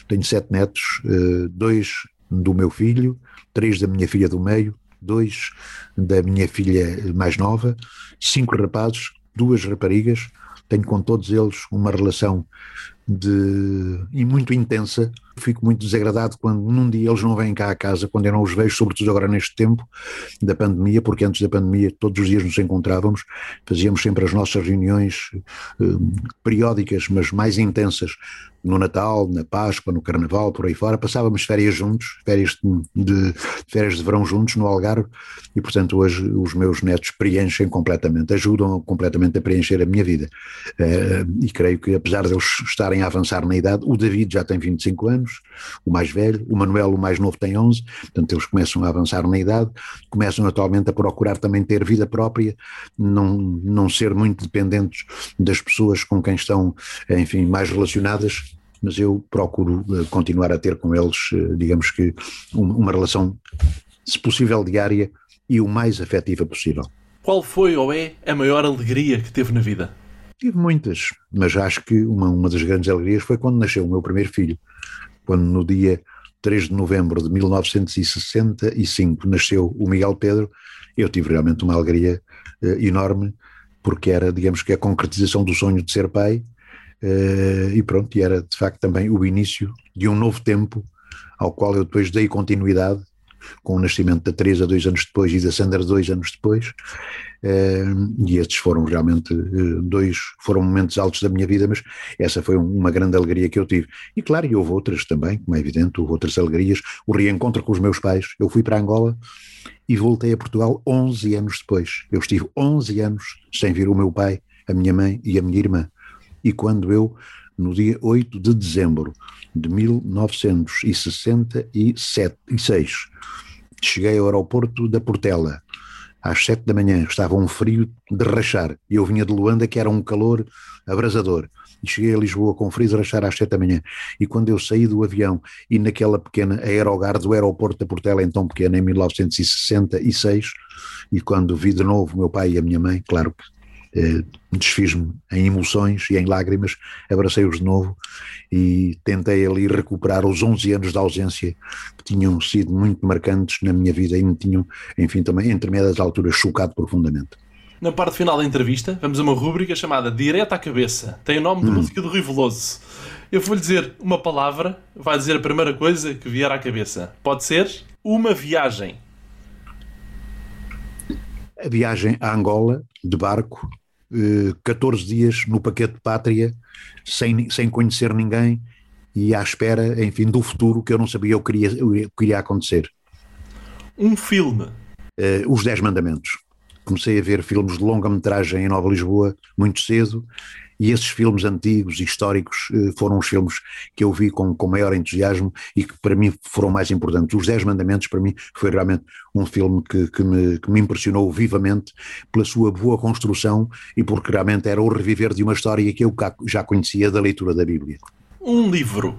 Tenho sete netos, eh, dois do meu filho, três da minha filha do meio, dois da minha filha mais nova, cinco rapazes, duas raparigas. Tenho com todos eles uma relação de, e muito intensa. Fico muito desagradado quando num dia eles não vêm cá a casa, quando eu não os vejo, sobretudo agora neste tempo da pandemia, porque antes da pandemia todos os dias nos encontrávamos, fazíamos sempre as nossas reuniões eh, periódicas, mas mais intensas, no Natal, na Páscoa, no Carnaval, por aí fora, passávamos férias juntos, férias de, de, férias de verão juntos no Algarve, e portanto hoje os meus netos preenchem completamente, ajudam completamente a preencher a minha vida. Uh, e creio que apesar de eles estarem a avançar na idade, o David já tem 25 anos, o mais velho, o Manuel, o mais novo, tem 11, portanto eles começam a avançar na idade, começam atualmente a procurar também ter vida própria, não, não ser muito dependentes das pessoas com quem estão, enfim, mais relacionadas, mas eu procuro uh, continuar a ter com eles, uh, digamos que, um, uma relação, se possível, diária e o mais afetiva possível. Qual foi ou é a maior alegria que teve na vida? Tive muitas, mas acho que uma, uma das grandes alegrias foi quando nasceu o meu primeiro filho. Quando no dia 3 de novembro de 1965 nasceu o Miguel Pedro, eu tive realmente uma alegria uh, enorme, porque era, digamos que, a concretização do sonho de ser pai, uh, e pronto, e era de facto também o início de um novo tempo, ao qual eu depois dei continuidade, com o nascimento da Teresa dois anos depois e da Sandra dois anos depois, e estes foram realmente eh, dois, foram momentos altos da minha vida, mas essa foi uma grande alegria que eu tive. E claro, e houve outras também, como é evidente, houve outras alegrias, o reencontro com os meus pais, eu fui para Angola e voltei a Portugal 11 anos depois, eu estive 11 anos sem ver o meu pai, a minha mãe e a minha irmã, e quando eu, no dia 8 de dezembro de 1966, cheguei ao aeroporto da Portela, às sete da manhã, estava um frio de rachar, e eu vinha de Luanda que era um calor abrasador, e cheguei a Lisboa com frio de rachar às sete da manhã, e quando eu saí do avião e naquela pequena aerogar do aeroporto da Portela, então pequena, em 1966, e quando vi de novo meu pai e a minha mãe, claro que desfiz-me em emoções e em lágrimas, abracei-os de novo e tentei ali recuperar os 11 anos de ausência que tinham sido muito marcantes na minha vida e me tinham, enfim, também entre médias alturas chocado profundamente. Na parte final da entrevista, vamos a uma rúbrica chamada Direto à Cabeça. Tem o nome de hum. música do Rui Veloso. Eu vou-lhe dizer uma palavra, vai dizer a primeira coisa que vier à cabeça. Pode ser uma viagem. A viagem a Angola, de barco, 14 eh, dias no paquete de pátria, sem, sem conhecer ninguém e à espera, enfim, do futuro que eu não sabia o que iria, o que iria acontecer. Um filme. Uh, Os Dez Mandamentos. Comecei a ver filmes de longa-metragem em Nova Lisboa muito cedo e esses filmes antigos e históricos eh, foram os filmes que eu vi com, com maior entusiasmo e que para mim foram mais importantes. Os Dez Mandamentos, para mim, foi realmente um filme que, que, me, que me impressionou vivamente pela sua boa construção e porque realmente era o reviver de uma história que eu já conhecia da leitura da Bíblia. Um livro.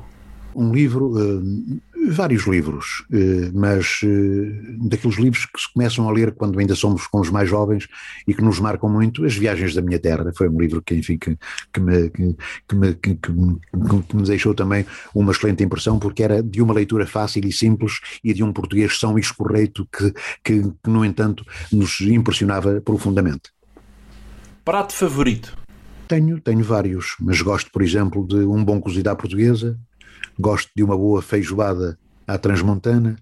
Um livro, uh, vários livros, uh, mas uh, daqueles livros que se começam a ler quando ainda somos com os mais jovens e que nos marcam muito, As Viagens da Minha Terra, foi um livro que, enfim, que, que, me, que, que me, que, que, me deixou também uma excelente impressão, porque era de uma leitura fácil e simples e de um português são e escorreito que, que, que, no entanto, nos impressionava profundamente. Prato favorito? Tenho, tenho vários, mas gosto, por exemplo, de um bom cozido à portuguesa, gosto de uma boa feijoada à transmontana,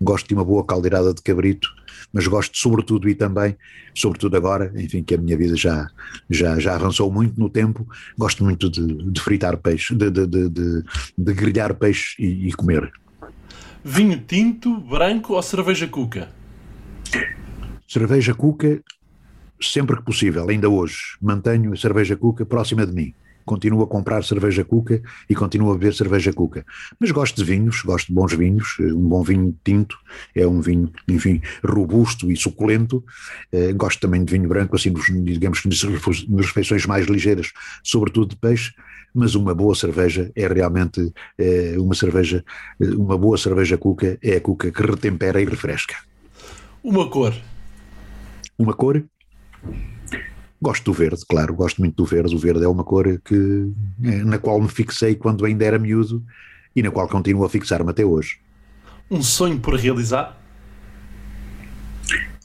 gosto de uma boa caldeirada de cabrito, mas gosto sobretudo e também, sobretudo agora, enfim, que a minha vida já, já, já avançou muito no tempo, gosto muito de, de fritar peixe, de, de, de, de, grelhar peixe e, e comer. Vinho tinto, branco ou cerveja cuca? Cerveja cuca, sempre que possível, ainda hoje, mantenho a cerveja cuca próxima de mim continuo a comprar cerveja cuca e continuo a beber cerveja cuca. Mas gosto de vinhos, gosto de bons vinhos, eh, um bom vinho tinto é um vinho, enfim, robusto e suculento. Eh, gosto também de vinho branco, assim, digamos, nas refeições mais ligeiras, sobretudo de peixe, mas uma boa cerveja é realmente é, uma cerveja, uma boa cerveja cuca é a cuca que retempera e refresca. Uma cor. Uma cor? Gosto do verde, claro, gosto muito do verde. O verde é uma cor que, é, na qual me fixei quando ainda era miúdo e na qual continuo a fixar-me até hoje. Um sonho por realizar?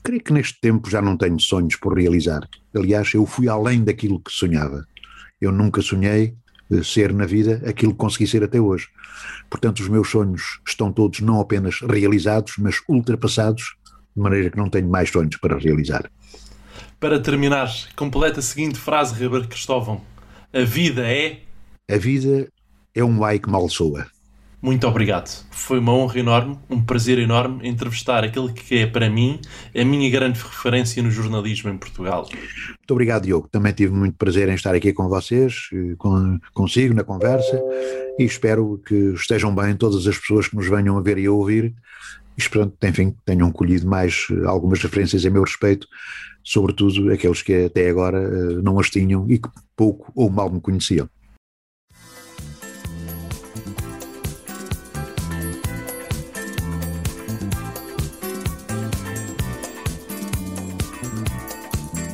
Creio que neste tempo já não tenho sonhos por realizar. Aliás, eu fui além daquilo que sonhava. Eu nunca sonhei eh, ser na vida aquilo que consegui ser até hoje. Portanto, os meus sonhos estão todos não apenas realizados, mas ultrapassados, de maneira que não tenho mais sonhos para realizar. Para terminar, completa a seguinte frase, Ribeiro Cristóvão: A vida é. A vida é um ai que mal soa. Muito obrigado. Foi uma honra enorme, um prazer enorme entrevistar aquele que é, para mim, a minha grande referência no jornalismo em Portugal. Muito obrigado, Diogo. Também tive muito prazer em estar aqui com vocês, eh, com, consigo na conversa e espero que estejam bem todas as pessoas que nos venham a ver e a ouvir. E espero, enfim, tenham colhido mais eh, algumas referências a meu respeito sobretudo aqueles que até agora eh, não as tinham e que pouco ou mal me conheciam.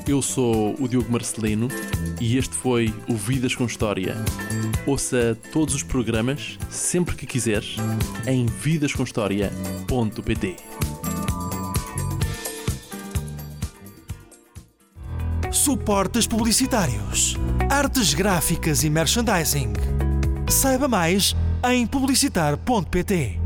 Eu sou o Diogo Marcelino e este foi o Vidas com História. Ouça todos os programas, sempre que quiseres, em vidascomhistoria.pt. Suportes publicitários, artes gráficas e merchandising. Saiba mais em publicitar.pt.